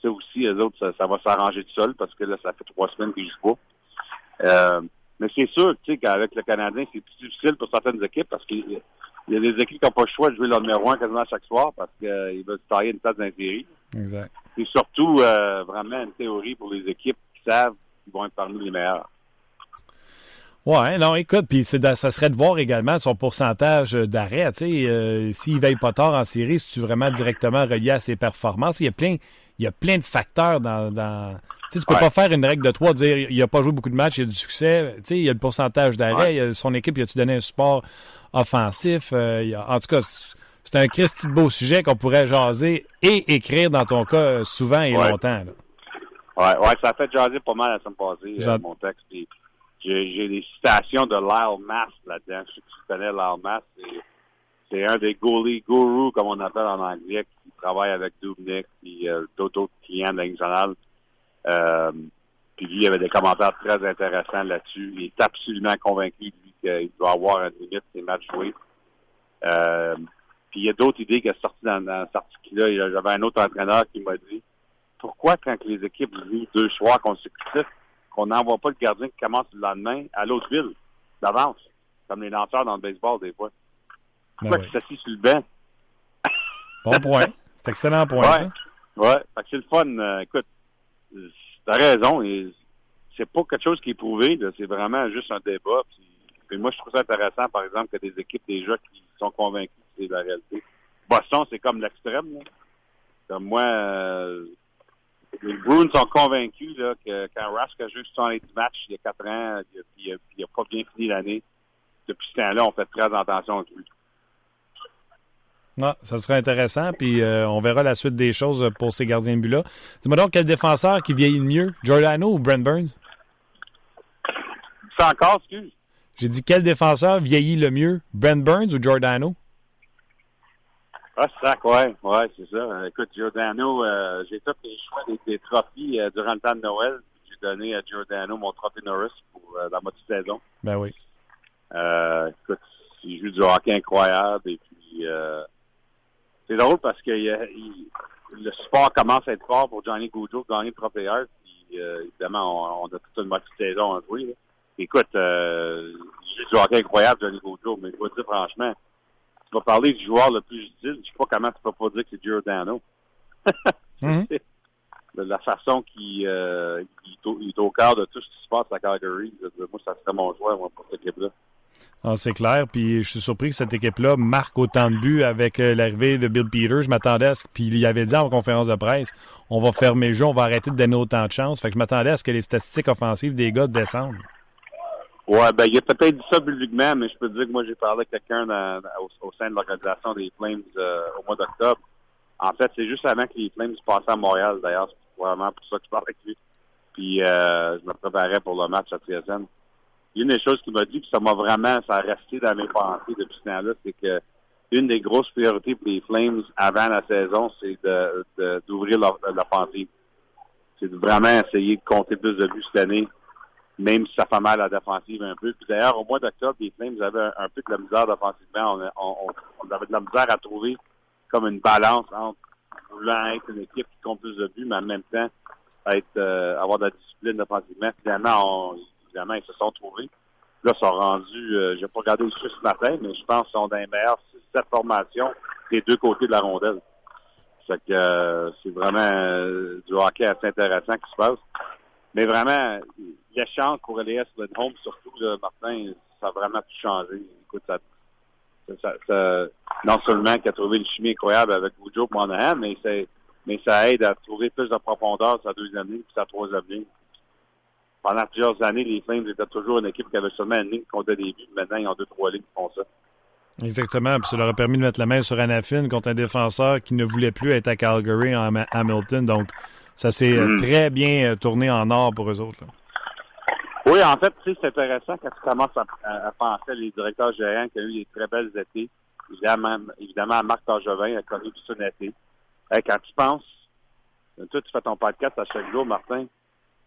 Ça aussi, les autres, ça, va s'arranger tout seul parce que là, ça fait trois semaines qu'ils jouent pas. Euh, mais c'est sûr, tu sais, qu'avec le Canadien, c'est plus difficile pour certaines équipes parce qu'il y a des équipes qui n'ont pas le choix de jouer leur numéro un quasiment chaque soir parce qu'ils euh, veulent se tailler une place d'intérim. Exact. C'est surtout euh, vraiment une théorie pour les équipes qui savent qu'ils vont être parmi les meilleurs. Ouais, non, écoute, puis ça serait de voir également son pourcentage d'arrêt. Tu sais, euh, s'il veille pas tard en série, si tu vraiment directement relié à ses performances, il y a plein, il y a plein de facteurs dans, dans tu sais, peux pas faire une règle de trois, dire il a pas joué beaucoup de matchs, il a du succès. Tu sais, il y a le pourcentage d'arrêt, son équipe, il a-tu donné un support offensif? Euh, en tout cas, c'est un Christy beau sujet qu'on pourrait jaser et écrire dans ton cas euh, souvent et longtemps. Là. Ouais, ouais, ça a fait jaser pas mal la semaine passée, euh, mon texte. J'ai des citations de Lyle Mass là-dedans. Je sais que tu connais Lyle Mass. C'est un des goalie gurus, comme on appelle en anglais, qui travaille avec Dubnik et d'autres clients de la euh, puis lui, il avait des commentaires très intéressants là-dessus. Il est absolument convaincu, lui, qu'il doit avoir une limite ses matchs joués. Euh, puis il y a d'autres idées qui sont sorties dans, dans cet article-là. J'avais un autre entraîneur qui m'a dit pourquoi quand les équipes jouent deux soirs consécutifs, qu'on n'envoie pas le gardien qui commence le lendemain à l'autre ville d'avance, comme les lanceurs dans le baseball des fois. Pourquoi ben il s'assit sur le banc? Bon point. C'est excellent point, ouais. ça. Ouais, c'est le fun. Euh, écoute, t'as raison. C'est pas quelque chose qui est prouvé. C'est vraiment juste un débat. Puis, moi, je trouve ça intéressant, par exemple, que des équipes déjà qui sont convaincus que c'est la réalité. Boston, c'est comme l'extrême. Comme moi, euh, les Bruins sont convaincus là, que quand Rask a joué 70 matchs il y a 4 ans, il n'a pas bien fini l'année. Depuis ce temps-là, on fait très attention à lui. Non, ça serait intéressant, puis euh, on verra la suite des choses pour ces gardiens de but-là. Dis-moi donc, quel défenseur qui vieillit le mieux, Giordano ou Brent Burns? C'est encore, excuse? J'ai dit quel défenseur vieillit le mieux, Brent Burns ou Giordano? Ah, sac, ouais, ouais, c'est ça. Écoute, Giordano, euh, j'ai fait les choix des, des trophies euh, durant le temps de Noël. J'ai donné à Giordano mon trophée Norris pour euh, la moitié saison. Ben oui. Euh, écoute, il joue du hockey incroyable et puis euh, c'est drôle parce que il, le sport commence à être fort pour Johnny Gaudreau de gagner le trophée Hart. Puis euh, évidemment, on, on, a toute une moitié saison à jouer. Là. Écoute, euh, il joue du hockey incroyable, Johnny Gaudreau, mais je vais te dire franchement, tu vas parler du joueur le plus utile, je sais pas comment tu peux pas dire que c'est Giordano. mm -hmm. La façon qu'il euh, il est au cœur de tout ce qui se passe à Calgary, moi, ça serait mon joueur moi, pour cette équipe-là. Ah, c'est clair. Puis je suis surpris que cette équipe-là marque autant de buts avec euh, l'arrivée de Bill Peters. Je m'attendais à ce puis il avait dit en conférence de presse on va fermer le jeu, on va arrêter de donner autant de chance. Fait que je m'attendais à ce que les statistiques offensives des gars descendent. Ouais, ben il a peut-être dit ça publiquement, mais je peux dire que moi j'ai parlé avec quelqu'un au, sein de l'organisation des Flames euh, au mois d'octobre. En fait, c'est juste avant que les Flames passaient à Montréal, d'ailleurs, c'est vraiment pour ça que je parle avec lui. Puis euh, je me préparais pour le match à Triazen une des choses qu'il m'a dit, puis ça m'a vraiment, ça a resté dans mes pensées depuis ce temps-là, c'est que une des grosses priorités pour les Flames avant la saison, c'est de, d'ouvrir l'offensive. C'est de vraiment essayer de compter plus de buts cette année, même si ça fait mal à la défensive un peu. Puis d'ailleurs, au mois d'octobre, les Flames avaient un, peu de la misère défensivement. On, on, on, avait de la misère à trouver comme une balance entre voulant être une équipe qui compte plus de buts, mais en même temps être euh, avoir de la discipline défensivement. Finalement, on, évidemment, ils se sont trouvés. Là, ils sont rendus, euh, j'ai pas regardé le chiffre ce matin, mais je pense qu'ils sont dans les meilleures des deux côtés de la rondelle. C'est que euh, c'est vraiment euh, du hockey assez intéressant qui se passe. Mais vraiment, l'échange pour Elias Lindholm, surtout, là, Martin, ça a vraiment tout changé. Écoute, ça, ça, ça non seulement qu'il a trouvé une chimie incroyable avec Woodrow Monahan, mais, mais ça aide à trouver plus de profondeur sa deuxième ligne et sa troisième ligne pendant plusieurs années, les Flames étaient toujours une équipe qui avait seulement une ligne qui comptait des buts. Maintenant, ils ont deux, trois lignes qui font ça. Exactement. Puis ça leur a permis de mettre la main sur Anafin contre un défenseur qui ne voulait plus être à Calgary en Hamilton. Donc, ça s'est mm. très bien tourné en or pour eux autres. Là. Oui, en fait, c'est intéressant quand tu commences à, à, à, penser les directeurs gérants qui ont eu des très belles étés. Évidemment, évidemment Marc Targevin a connu tout ça un été. Hey, quand tu penses, toi, tu fais ton podcast à chaque jour, Martin,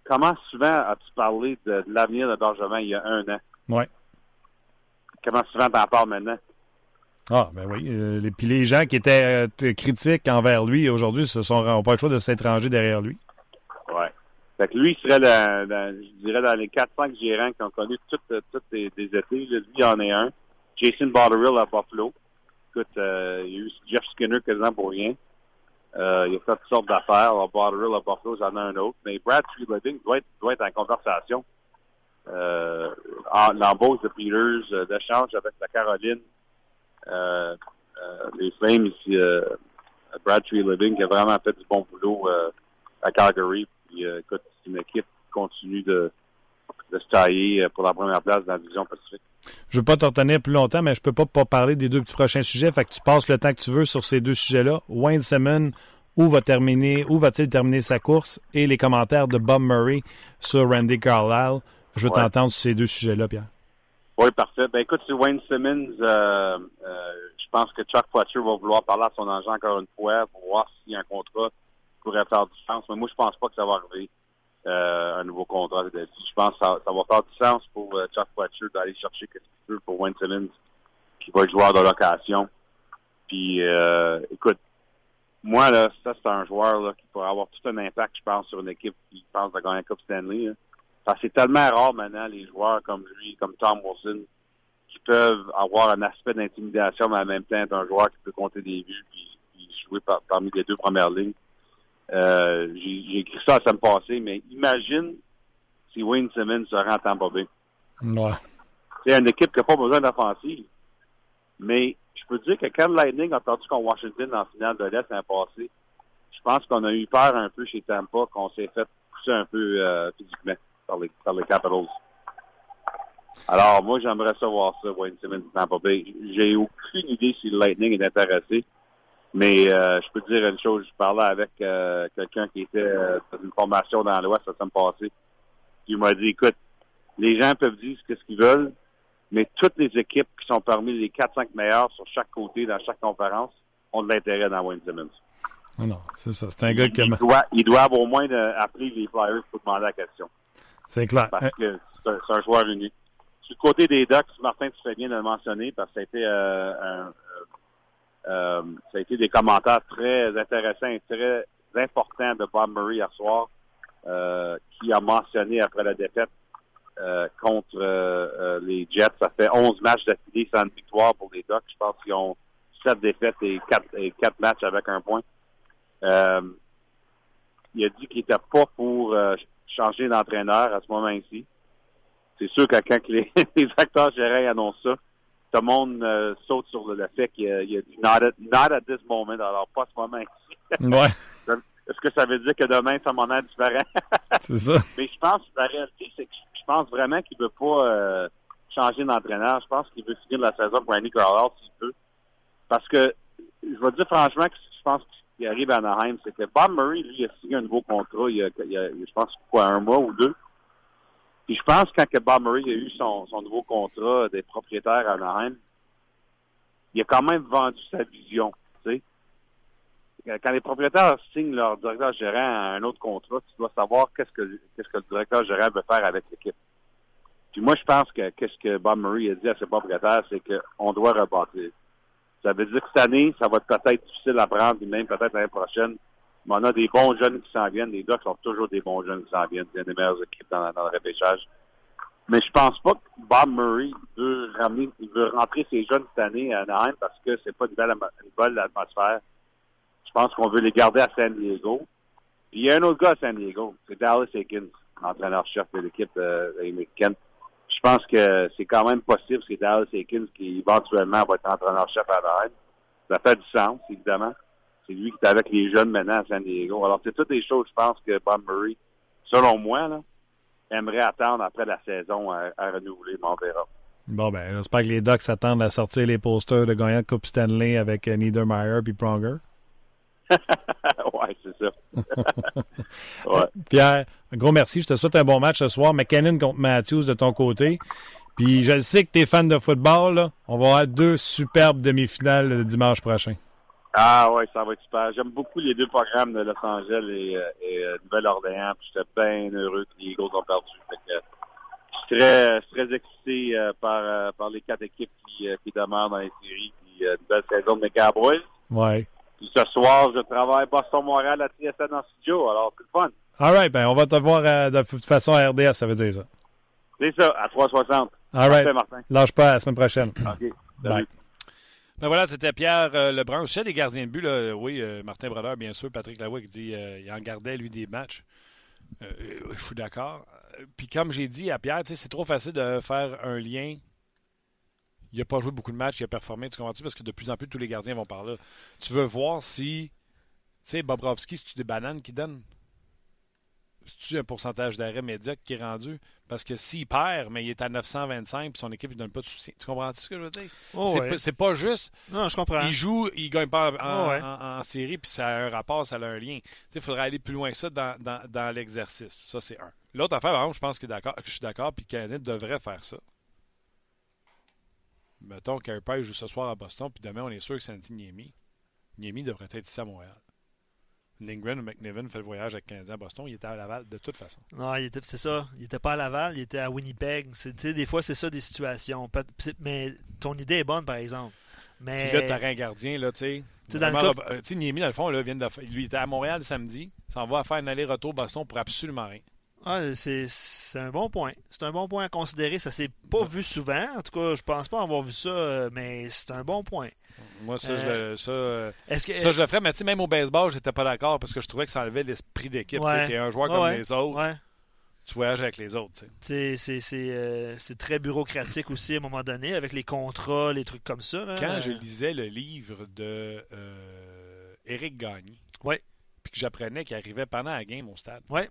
comment souvent as-tu parlé de, de l'avenir de Bergevin il y a un an? Oui. Comment souvent t'en parles maintenant? Ah, ben oui. Euh, les, puis les gens qui étaient euh, critiques envers lui aujourd'hui se sont n'ont pas le choix de s'étranger derrière lui. Oui. Fait que lui, il serait, dans, je dirais, dans les 4-5 gérants qui ont connu toutes, toutes les, les étés. Lui, il en est un. Jason Botterill à Buffalo. Écoute, euh, il y a eu Jeff Skinner quasiment pour rien. Euh, il a fait toutes sortes d'affaires. Botterill à Buffalo, j'en ai un autre. Mais Brad Tree doit être, doit être en conversation. Euh, L'embauche de Peters, euh, l'échange avec la Caroline, euh, euh, les Flames euh, Brad Tree Living qui a vraiment fait du bon boulot euh, à Calgary. Puis, euh, écoute, c'est une équipe qui continue de, de se tailler pour la première place dans la division Pacifique. Je ne veux pas t'en retenir plus longtemps, mais je peux pas, pas parler des deux petits prochains sujets. Fait que tu passes le temps que tu veux sur ces deux sujets-là. Wayne Simmons, où va terminer, où va-t-il terminer sa course? Et les commentaires de Bob Murray sur Randy Carlisle. Je veux ouais. t'entendre sur ces deux sujets-là, Pierre. Oui, parfait. Ben écoute, sur Wayne Simmons, euh, euh, je pense que Chuck Fletcher va vouloir parler à son agent encore une fois pour voir s'il y a un contrat pourrait faire du sens. Mais moi, je pense pas que ça va arriver. Euh, un nouveau contrat. Je pense que ça, va faire du sens pour euh, Chuck Fletcher d'aller chercher qu'il veut pour Wayne Simmons, qui va être joueur de location. Puis, euh, écoute, moi, là, ça, c'est un joueur là, qui pourrait avoir tout un impact, je pense, sur une équipe qui pense à gagner la Coupe Stanley. Là. Parce c'est tellement rare maintenant, les joueurs comme lui, comme Tom Wilson, qui peuvent avoir un aspect d'intimidation, mais en même temps être un joueur qui peut compter des puis, puis jouer parmi les deux premières lignes. Euh, j'ai écrit ça la semaine passée, mais imagine si Wayne Simmons se rend à Tampa Bay. Ouais. C'est une équipe qui n'a pas besoin d'offensive. Mais je peux dire que quand Lightning a perdu contre Washington en finale de l'Est l'an passé, je pense qu'on a eu peur un peu chez Tampa, qu'on s'est fait pousser un peu euh, physiquement par les, par les Capitals. Alors, moi, j'aimerais savoir ça, Wayne Simmons Tampa Bay. J'ai aucune idée si le Lightning est intéressé. Mais euh, je peux te dire une chose, je parlais avec euh, quelqu'un qui était euh, dans une formation dans l'Ouest la semaine passée. Il m'a dit, écoute, les gens peuvent dire ce qu'ils veulent, mais toutes les équipes qui sont parmi les 4-5 meilleures sur chaque côté dans chaque conférence ont de l'intérêt dans Wayne Simmons. Ah non, c'est ça. C'est un gars qui... Il doit, il doit avoir au moins appeler les Flyers pour demander la question. C'est clair. Parce que c'est un, un, joueur unique. Du côté des Ducks, Martin, tu fais bien de le mentionner parce que ça a été euh, un, euh, ça a été des commentaires très intéressants et très importants de Bob Murray hier soir, euh, qui a mentionné après la défaite euh, contre les Jets. Ça fait 11 matchs d'affilée sans victoire pour les Ducks. Je pense qu'ils ont 7 défaites et 4, et 4 matchs avec un point. il a dit qu'il n'était pas pour changer d'entraîneur à ce moment-ci. C'est sûr que quand les, les acteurs gérants annoncent ça, tout le monde euh, saute sur le, fait qu'il y a, il y a du not at, not at this moment, alors pas ce moment ici. ouais. Est-ce que ça veut dire que demain, c'est un moment différent? c'est ça. Mais je pense, la réalité, c'est que je pense vraiment qu'il veut pas euh, changer d'entraîneur. Je pense qu'il veut finir la saison pour Andy Carlisle s'il peut. Parce que, je vais dire franchement que je pense qu'il arrive à Anaheim, c'est que Bob Murray, lui, a signé un nouveau contrat il y a, il y a je pense, quoi, un mois ou deux. Puis je pense quand Bob Murray a eu son, nouveau contrat des propriétaires à Anaheim, il a quand même vendu sa vision. Sais. Quand les propriétaires signent leur directeur gérant à un autre contrat, tu dois savoir qu'est-ce que que le directeur gérant veut faire avec l'équipe. Puis moi, je pense que qu'est-ce que Bob Murray a dit à ses propriétaires, c'est qu'on doit rebâtir. Ça veut dire que cette année, ça va être peut-être difficile à prendre, puis même peut-être l'année prochaine. On a des bons jeunes qui s'en viennent. Les Ducks sont toujours des bons jeunes qui s'en viennent. Des meilleures équipes dans, le repêchage. Mais je pense pas que Bob Murray veut ramener, il veut rentrer ses jeunes cette année à Anaheim parce que c'est pas une belle, belle atmosphère. Je pense qu'on veut les garder à San Diego. Puis il y a un autre gars à San Diego, c'est Dallas Aikens, entraîneur-chef de l'équipe euh, américaine. Je pense que c'est quand même possible c'est Dallas Aikens qui éventuellement va être entraîneur-chef à Anaheim. Ça fait du sens, évidemment. C'est lui qui est avec les jeunes maintenant à San Diego. Alors, c'est toutes des choses, je pense, que Bob Murray, selon moi, là, aimerait attendre après la saison à, à renouveler, mais on verra. Bon, ben, j'espère que les Ducks s'attendent à sortir les posters de gagnants de Coupe Stanley avec euh, Niedermeyer puis Pronger. ouais, c'est ça. ouais. Pierre, un gros merci. Je te souhaite un bon match ce soir. McKinnon contre Matthews de ton côté. Puis je sais que tu es fan de football. Là. On va avoir deux superbes demi-finales le dimanche prochain. Ah ouais, ça va être super. J'aime beaucoup les deux programmes de Los Angeles et, et euh, Nouvelle-Orléans. J'étais bien heureux que les Eagles ont perdu. Fait que, je suis très, très excité euh, par, euh, par les quatre équipes qui, qui demeurent dans les séries. Puis une belle saison de mes Cowboys. Ouais. Puis ce soir, je travaille Boston-Montréal à TSN en studio. Alors, c'est le fun. All right. Ben, on va te voir de toute façon à RDS, ça veut dire ça. C'est ça, à 360. All right. Parfait, Martin. Lâche pas, à la semaine prochaine. OK. Bye. Ben voilà, c'était Pierre euh, sais des gardiens de but, là, oui, euh, Martin Brodeur, bien sûr, Patrick Lavoie qui dit euh, il en gardait, lui, des matchs. je suis d'accord. Puis comme j'ai dit à Pierre, c'est trop facile de faire un lien. Il n'a pas joué beaucoup de matchs, il a performé, tu comprends-tu? Parce que de plus en plus, tous les gardiens vont par là. Tu veux voir si, tu sais, Bobrovski, c'est-tu des bananes qui donnent? C'est-tu un pourcentage d'arrêt médiocre qui est rendu? Parce que s'il perd, mais il est à 925 puis son équipe ne donne pas de soutien. Tu comprends ce que je veux dire? Oh, c'est, ouais. pas, c'est pas juste. Non, je comprends. Il joue, il gagne pas en, Oh, ouais. en, en série, puis ça a un rapport, ça a un lien. Il faudrait aller plus loin que ça dans, dans, dans l'exercice. Ça, c'est un. L'autre affaire, par exemple, je pense que, d'accord, que je suis d'accord, puis que le Canadien devrait faire ça. Mettons qu'un père joue ce soir à Boston, puis demain, on est sûr que c'est Niemi. Niemi devrait être ici à Montréal. Lindgren ou McNiven fait le voyage avec 15 ans à Boston, il était à Laval de toute façon. Non, il était, c'est ça. Il était pas à Laval, il était à Winnipeg. C'est, des fois, c'est ça des situations. Mais ton idée est bonne, par exemple. Mais Puis là, t'aurais un gardien, là, tu sais. Tu sais, dans le Vraiment, cas- Rob- Tu sais, Niemi, dans le fond, là, vient de, lui, il était à Montréal samedi, s'en va faire un aller-retour Boston pour absolument rien. Ah, c'est, c'est un bon point. C'est un bon point à considérer. Ça s'est pas vu souvent. En tout cas, je pense pas avoir vu ça, euh, mais c'est un bon point. Moi, ça, Euh, je, le- ça, euh, que ça, je le ferais, mais tu sais, même au baseball, j'étais pas d'accord parce que je trouvais que ça enlevait l'esprit d'équipe. Ouais. Tu es un joueur Ouais, comme ouais. les autres, tu voyages avec les autres. tu sais. C'est- C'est c'est, euh, c'est très bureaucratique aussi à un moment donné, avec les contrats, les trucs comme ça. là. Quand Euh, je lisais le livre de euh, Éric Gagné, Ouais. puis que j'apprenais qu'il arrivait pendant la game au stade. Ouais.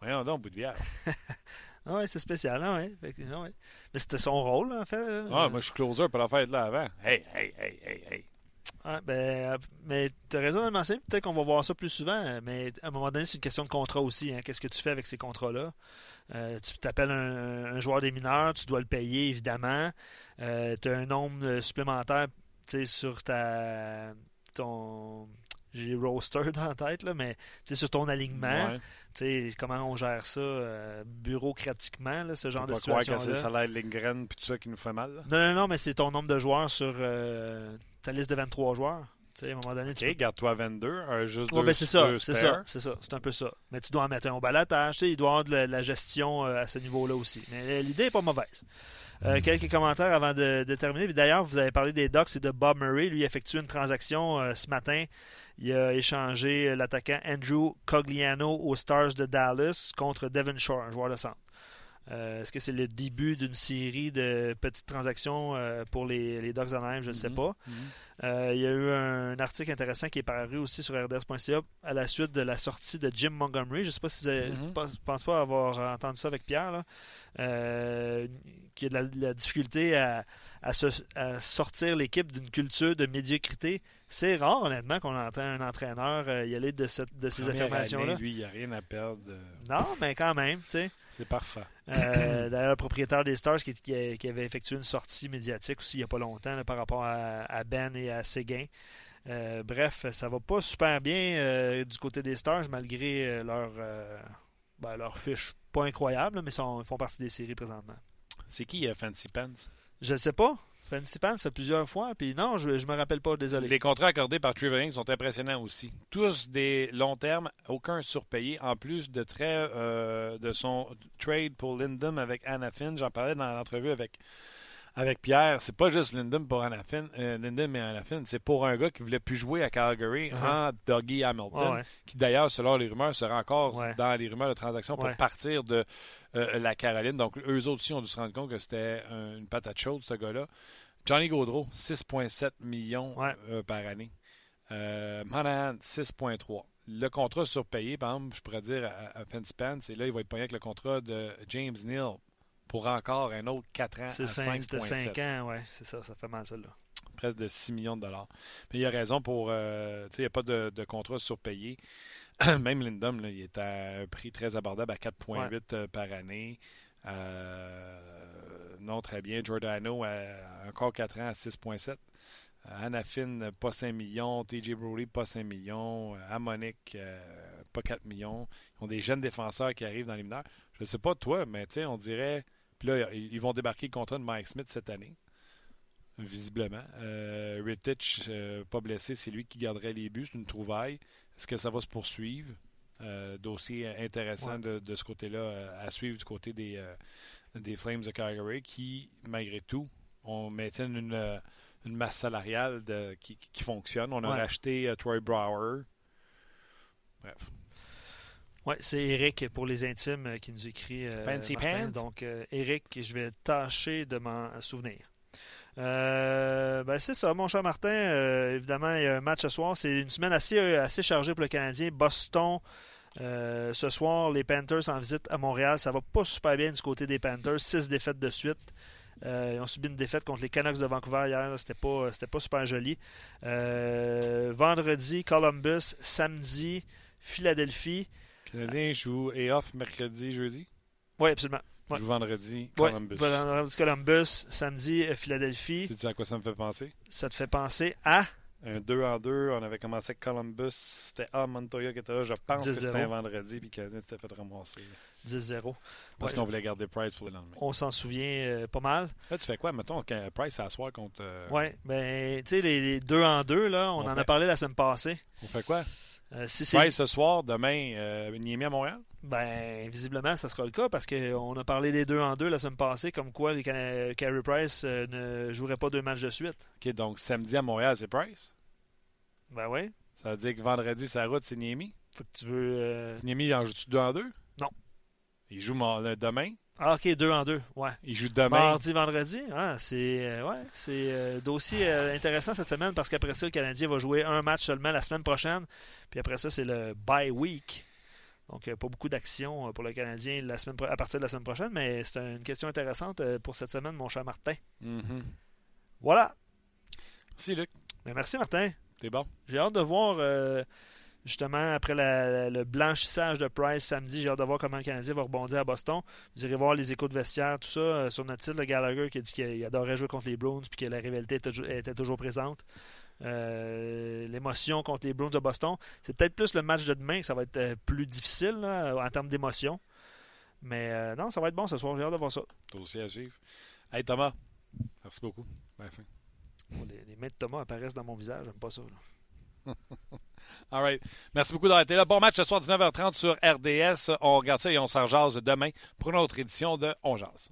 Voyons donc, bout de bière. Ah ouais, c'est spécial, hein, ouais. Fait que, ah ouais. Mais c'était son rôle, en fait. Ah, moi, je suis closer pour la faire là avant. Hey, hey, hey, hey, hey. Ouais, ben, euh, mais tu as raison de le mentionner. Peut-être qu'on va voir ça plus souvent, euh, mais à un moment donné, c'est une question de contrat aussi. hein. Qu'est-ce que tu fais avec ces contrats-là? Euh, tu t'appelles un, un joueur des mineurs, tu dois le payer, évidemment. tu as un nombre euh, supplémentaire tu sais, sur ta ton j'ai roster dans la tête, là, mais tu sais, sur ton alignement, Ouais. tu sais, comment on gère ça euh, bureaucratiquement, là, ce genre de pas croire que situation c'est le salaire de Lindgren puis tout ça qui nous fait mal. là. Non, non, non, mais c'est ton nombre de joueurs sur euh, ta liste de 23 joueurs. Tu sais, à un moment donné, tu OK, garde-toi 22, un juste Ouais, deux, ben c'est ça, c'est ça, c'est ça, c'est un peu ça. Mais tu dois en mettre un au balatage, tu sais, il doit y avoir de la, de la gestion euh, à ce niveau-là aussi. Mais l'idée n'est pas mauvaise. Euh, quelques commentaires avant de, de terminer. Puis D'ailleurs, vous avez parlé des Ducks et de Bob Murray. Lui, il a effectué une transaction euh, ce matin. Il a échangé l'attaquant Andrew Cogliano aux Stars de Dallas contre Devon Shore, un joueur de centre. Euh, Est-ce que c'est le début d'une série de petites transactions euh, pour les, les Ducks d'Anaheim? Je ne sais Mhm. pas. Mhm. Euh, il y a eu un article intéressant qui est paru aussi sur RDS.ca à la suite de la sortie de Jim Montgomery. Je ne sais pas si vous avez, je pense- pense pas avoir entendu ça avec Pierre, là. Qui a de la, de la difficulté à, à se- à sortir l'équipe d'une culture de médiocrité. C'est rare, honnêtement, qu'on entend un entraîneur euh, y aller de, cette, de ces affirmations-là. lui, il n'y a rien à perdre. euh, Non, mais quand même, tu sais. C'est parfait. Euh, D'ailleurs, le propriétaire des Stars qui, qui a- qui avait effectué une sortie médiatique aussi il n'y a pas longtemps là, par rapport à, à Ben et à Séguin. Euh, bref, ça va pas super bien du côté des Stars malgré leur, ben, leur fiche pas incroyable, mais sont- ils font partie des séries présentement. C'est qui Fancy Pants? Je ne sais pas. Fancy Pants fait plusieurs fois, puis non, je, je me rappelle pas, désolé. Les contrats accordés par Trevor sont impressionnants aussi. Tous des longs termes, aucun surpayé. En plus de très euh, de son trade pour Lindum avec Anna Finn, j'en parlais dans l'entrevue avec avec Pierre. C'est pas juste Lindum pour Anna Finn, euh, et c'est pour un gars qui voulait plus jouer à Calgary Uh-huh. en Dougie Hamilton, Ouais, ouais. qui d'ailleurs, selon les rumeurs, sera encore Ouais. dans les rumeurs de transaction pour partir de euh, la Caroline. Donc, eux autres aussi ont dû se rendre compte que c'était un- une patate chaude, ce gars-là. Johnny Gaudreau, 6,7 millions euh, par année. Euh, Monahan, 6,3. Le contrat surpayé, par exemple, je pourrais dire à, à Fancy Pants, et là, il va être payé avec le contrat de James Neal pour encore un autre 4 ans à C'est 5, c'était 5,7. 5 ans, ouais, c'est ça, ça fait mal ça là. Presque de 6 millions de dollars. Mais il a raison pour. euh, tu sais, il n'y a pas de, de contrat surpayé. Même Lindum, là, il est à un prix très abordable à 4,8 euh, par année. Euh, non, très bien. Giordano, euh, encore 4 ans à 6,7. Euh, Anna Finn, pas 5 millions. TJ Brody, pas 5 millions. Amonic, euh, pas 4 millions. Ils ont des jeunes défenseurs qui arrivent dans les mineurs. Je ne sais pas toi, mais tu sais, on dirait. Puis là, ils vont débarquer le contrat de Mike Smith cette année. Visiblement. Euh, Rittich, euh, pas blessé, c'est lui qui garderait les buts. C'est une trouvaille. Est-ce que ça va se poursuivre? Euh, dossier intéressant Ouais. de, de ce côté-là euh, à suivre du côté des, des Flames de Calgary qui, malgré tout, on maintient une, une masse salariale de- qui, qui fonctionne. On a Ouais. racheté Troy Brower. Bref. Ouais, c'est Eric pour les intimes euh, qui nous écrit. euh, Fancy Martin. pants. Donc, euh, Eric, je vais tâcher de m'en souvenir. Euh, ben c'est ça, mon cher Martin. Évidemment, il y a un match ce soir. C'est une semaine assez, assez chargée pour le Canadien. Boston, ce soir, les Panthers en visite à Montréal. Ça va pas super bien du côté des Panthers. Six défaites de suite. Euh, ils ont subi une défaite contre les Canucks de Vancouver hier. C'était pas, c'était pas super joli. Euh, vendredi, Columbus. Samedi, Philadelphie. Canadien joue et off mercredi, jeudi? Oui, absolument. Ouais. Joue vendredi, Ouais, Columbus. vendredi, Columbus, samedi, euh, Philadelphie. C'est à quoi ça me fait penser? Ça te fait penser à? Un 2 en 2, on avait commencé avec Columbus, c'était à Montoya qui était là. Je pense que 10-0. c'était un vendredi, puis Canadien s'était fait ramasser. 10-0. Parce Ouais. qu'on voulait garder Price pour le lendemain. On s'en souvient euh, pas mal. Là, tu fais quoi? Mettons, quand Price s'assoit contre. euh, Oui, ben, tu sais, les, les deux en deux, là, on, On en a parlé la semaine passée. On fait quoi? Euh, si c'est ce soir, demain, euh, Niemi à Montréal? Ben, visiblement, ça sera le cas parce qu'on a parlé des deux en deux la semaine passée, comme quoi Carey Price euh, ne jouerait pas deux matchs de suite. OK, donc samedi à Montréal, c'est Price? Ben oui. Ça veut dire que vendredi, sa route, c'est Niemi? Faut que tu veux. Euh... Niemi, il en joue-tu deux en deux? Non. Il joue demain? Ah, ok, deux en deux. Ouais. Il joue demain. Mardi, vendredi. Ah, c'est euh, ouais, c'est euh, dossier intéressant cette semaine parce qu'après ça, le Canadien va jouer un match seulement la semaine prochaine. Puis après ça, c'est le bye week. Donc, pas beaucoup d'action pour le Canadien la semaine à partir de la semaine prochaine, mais c'est une question intéressante pour cette semaine, mon cher Martin. Mm-hmm. Voilà. Merci, Luc. Ben, merci, Martin. C'est bon. J'ai hâte de voir, justement, après le blanchissage de Price samedi, j'ai hâte de voir comment le Canadien va rebondir à Boston. Vous irez voir les échos de vestiaire, tout ça, sur notre site, le Gallagher qui a dit qu'il adorait jouer contre les Bruins puis que la rivalité était toujours présente. Euh, l'émotion contre les Bruins de Boston. C'est peut-être plus le match de demain que ça va être euh, plus difficile en termes d'émotion. Mais euh, non, ça va être bon ce soir. J'ai hâte de voir ça. aussi à suivre. Hey Thomas, merci beaucoup. les, mains de Thomas apparaissent dans mon visage. J'aime pas ça. All right. Merci beaucoup d'avoir été là. Bon match ce soir, 19h30 sur RDS. On regarde ça et on s'en jase demain pour une autre édition de On Jase.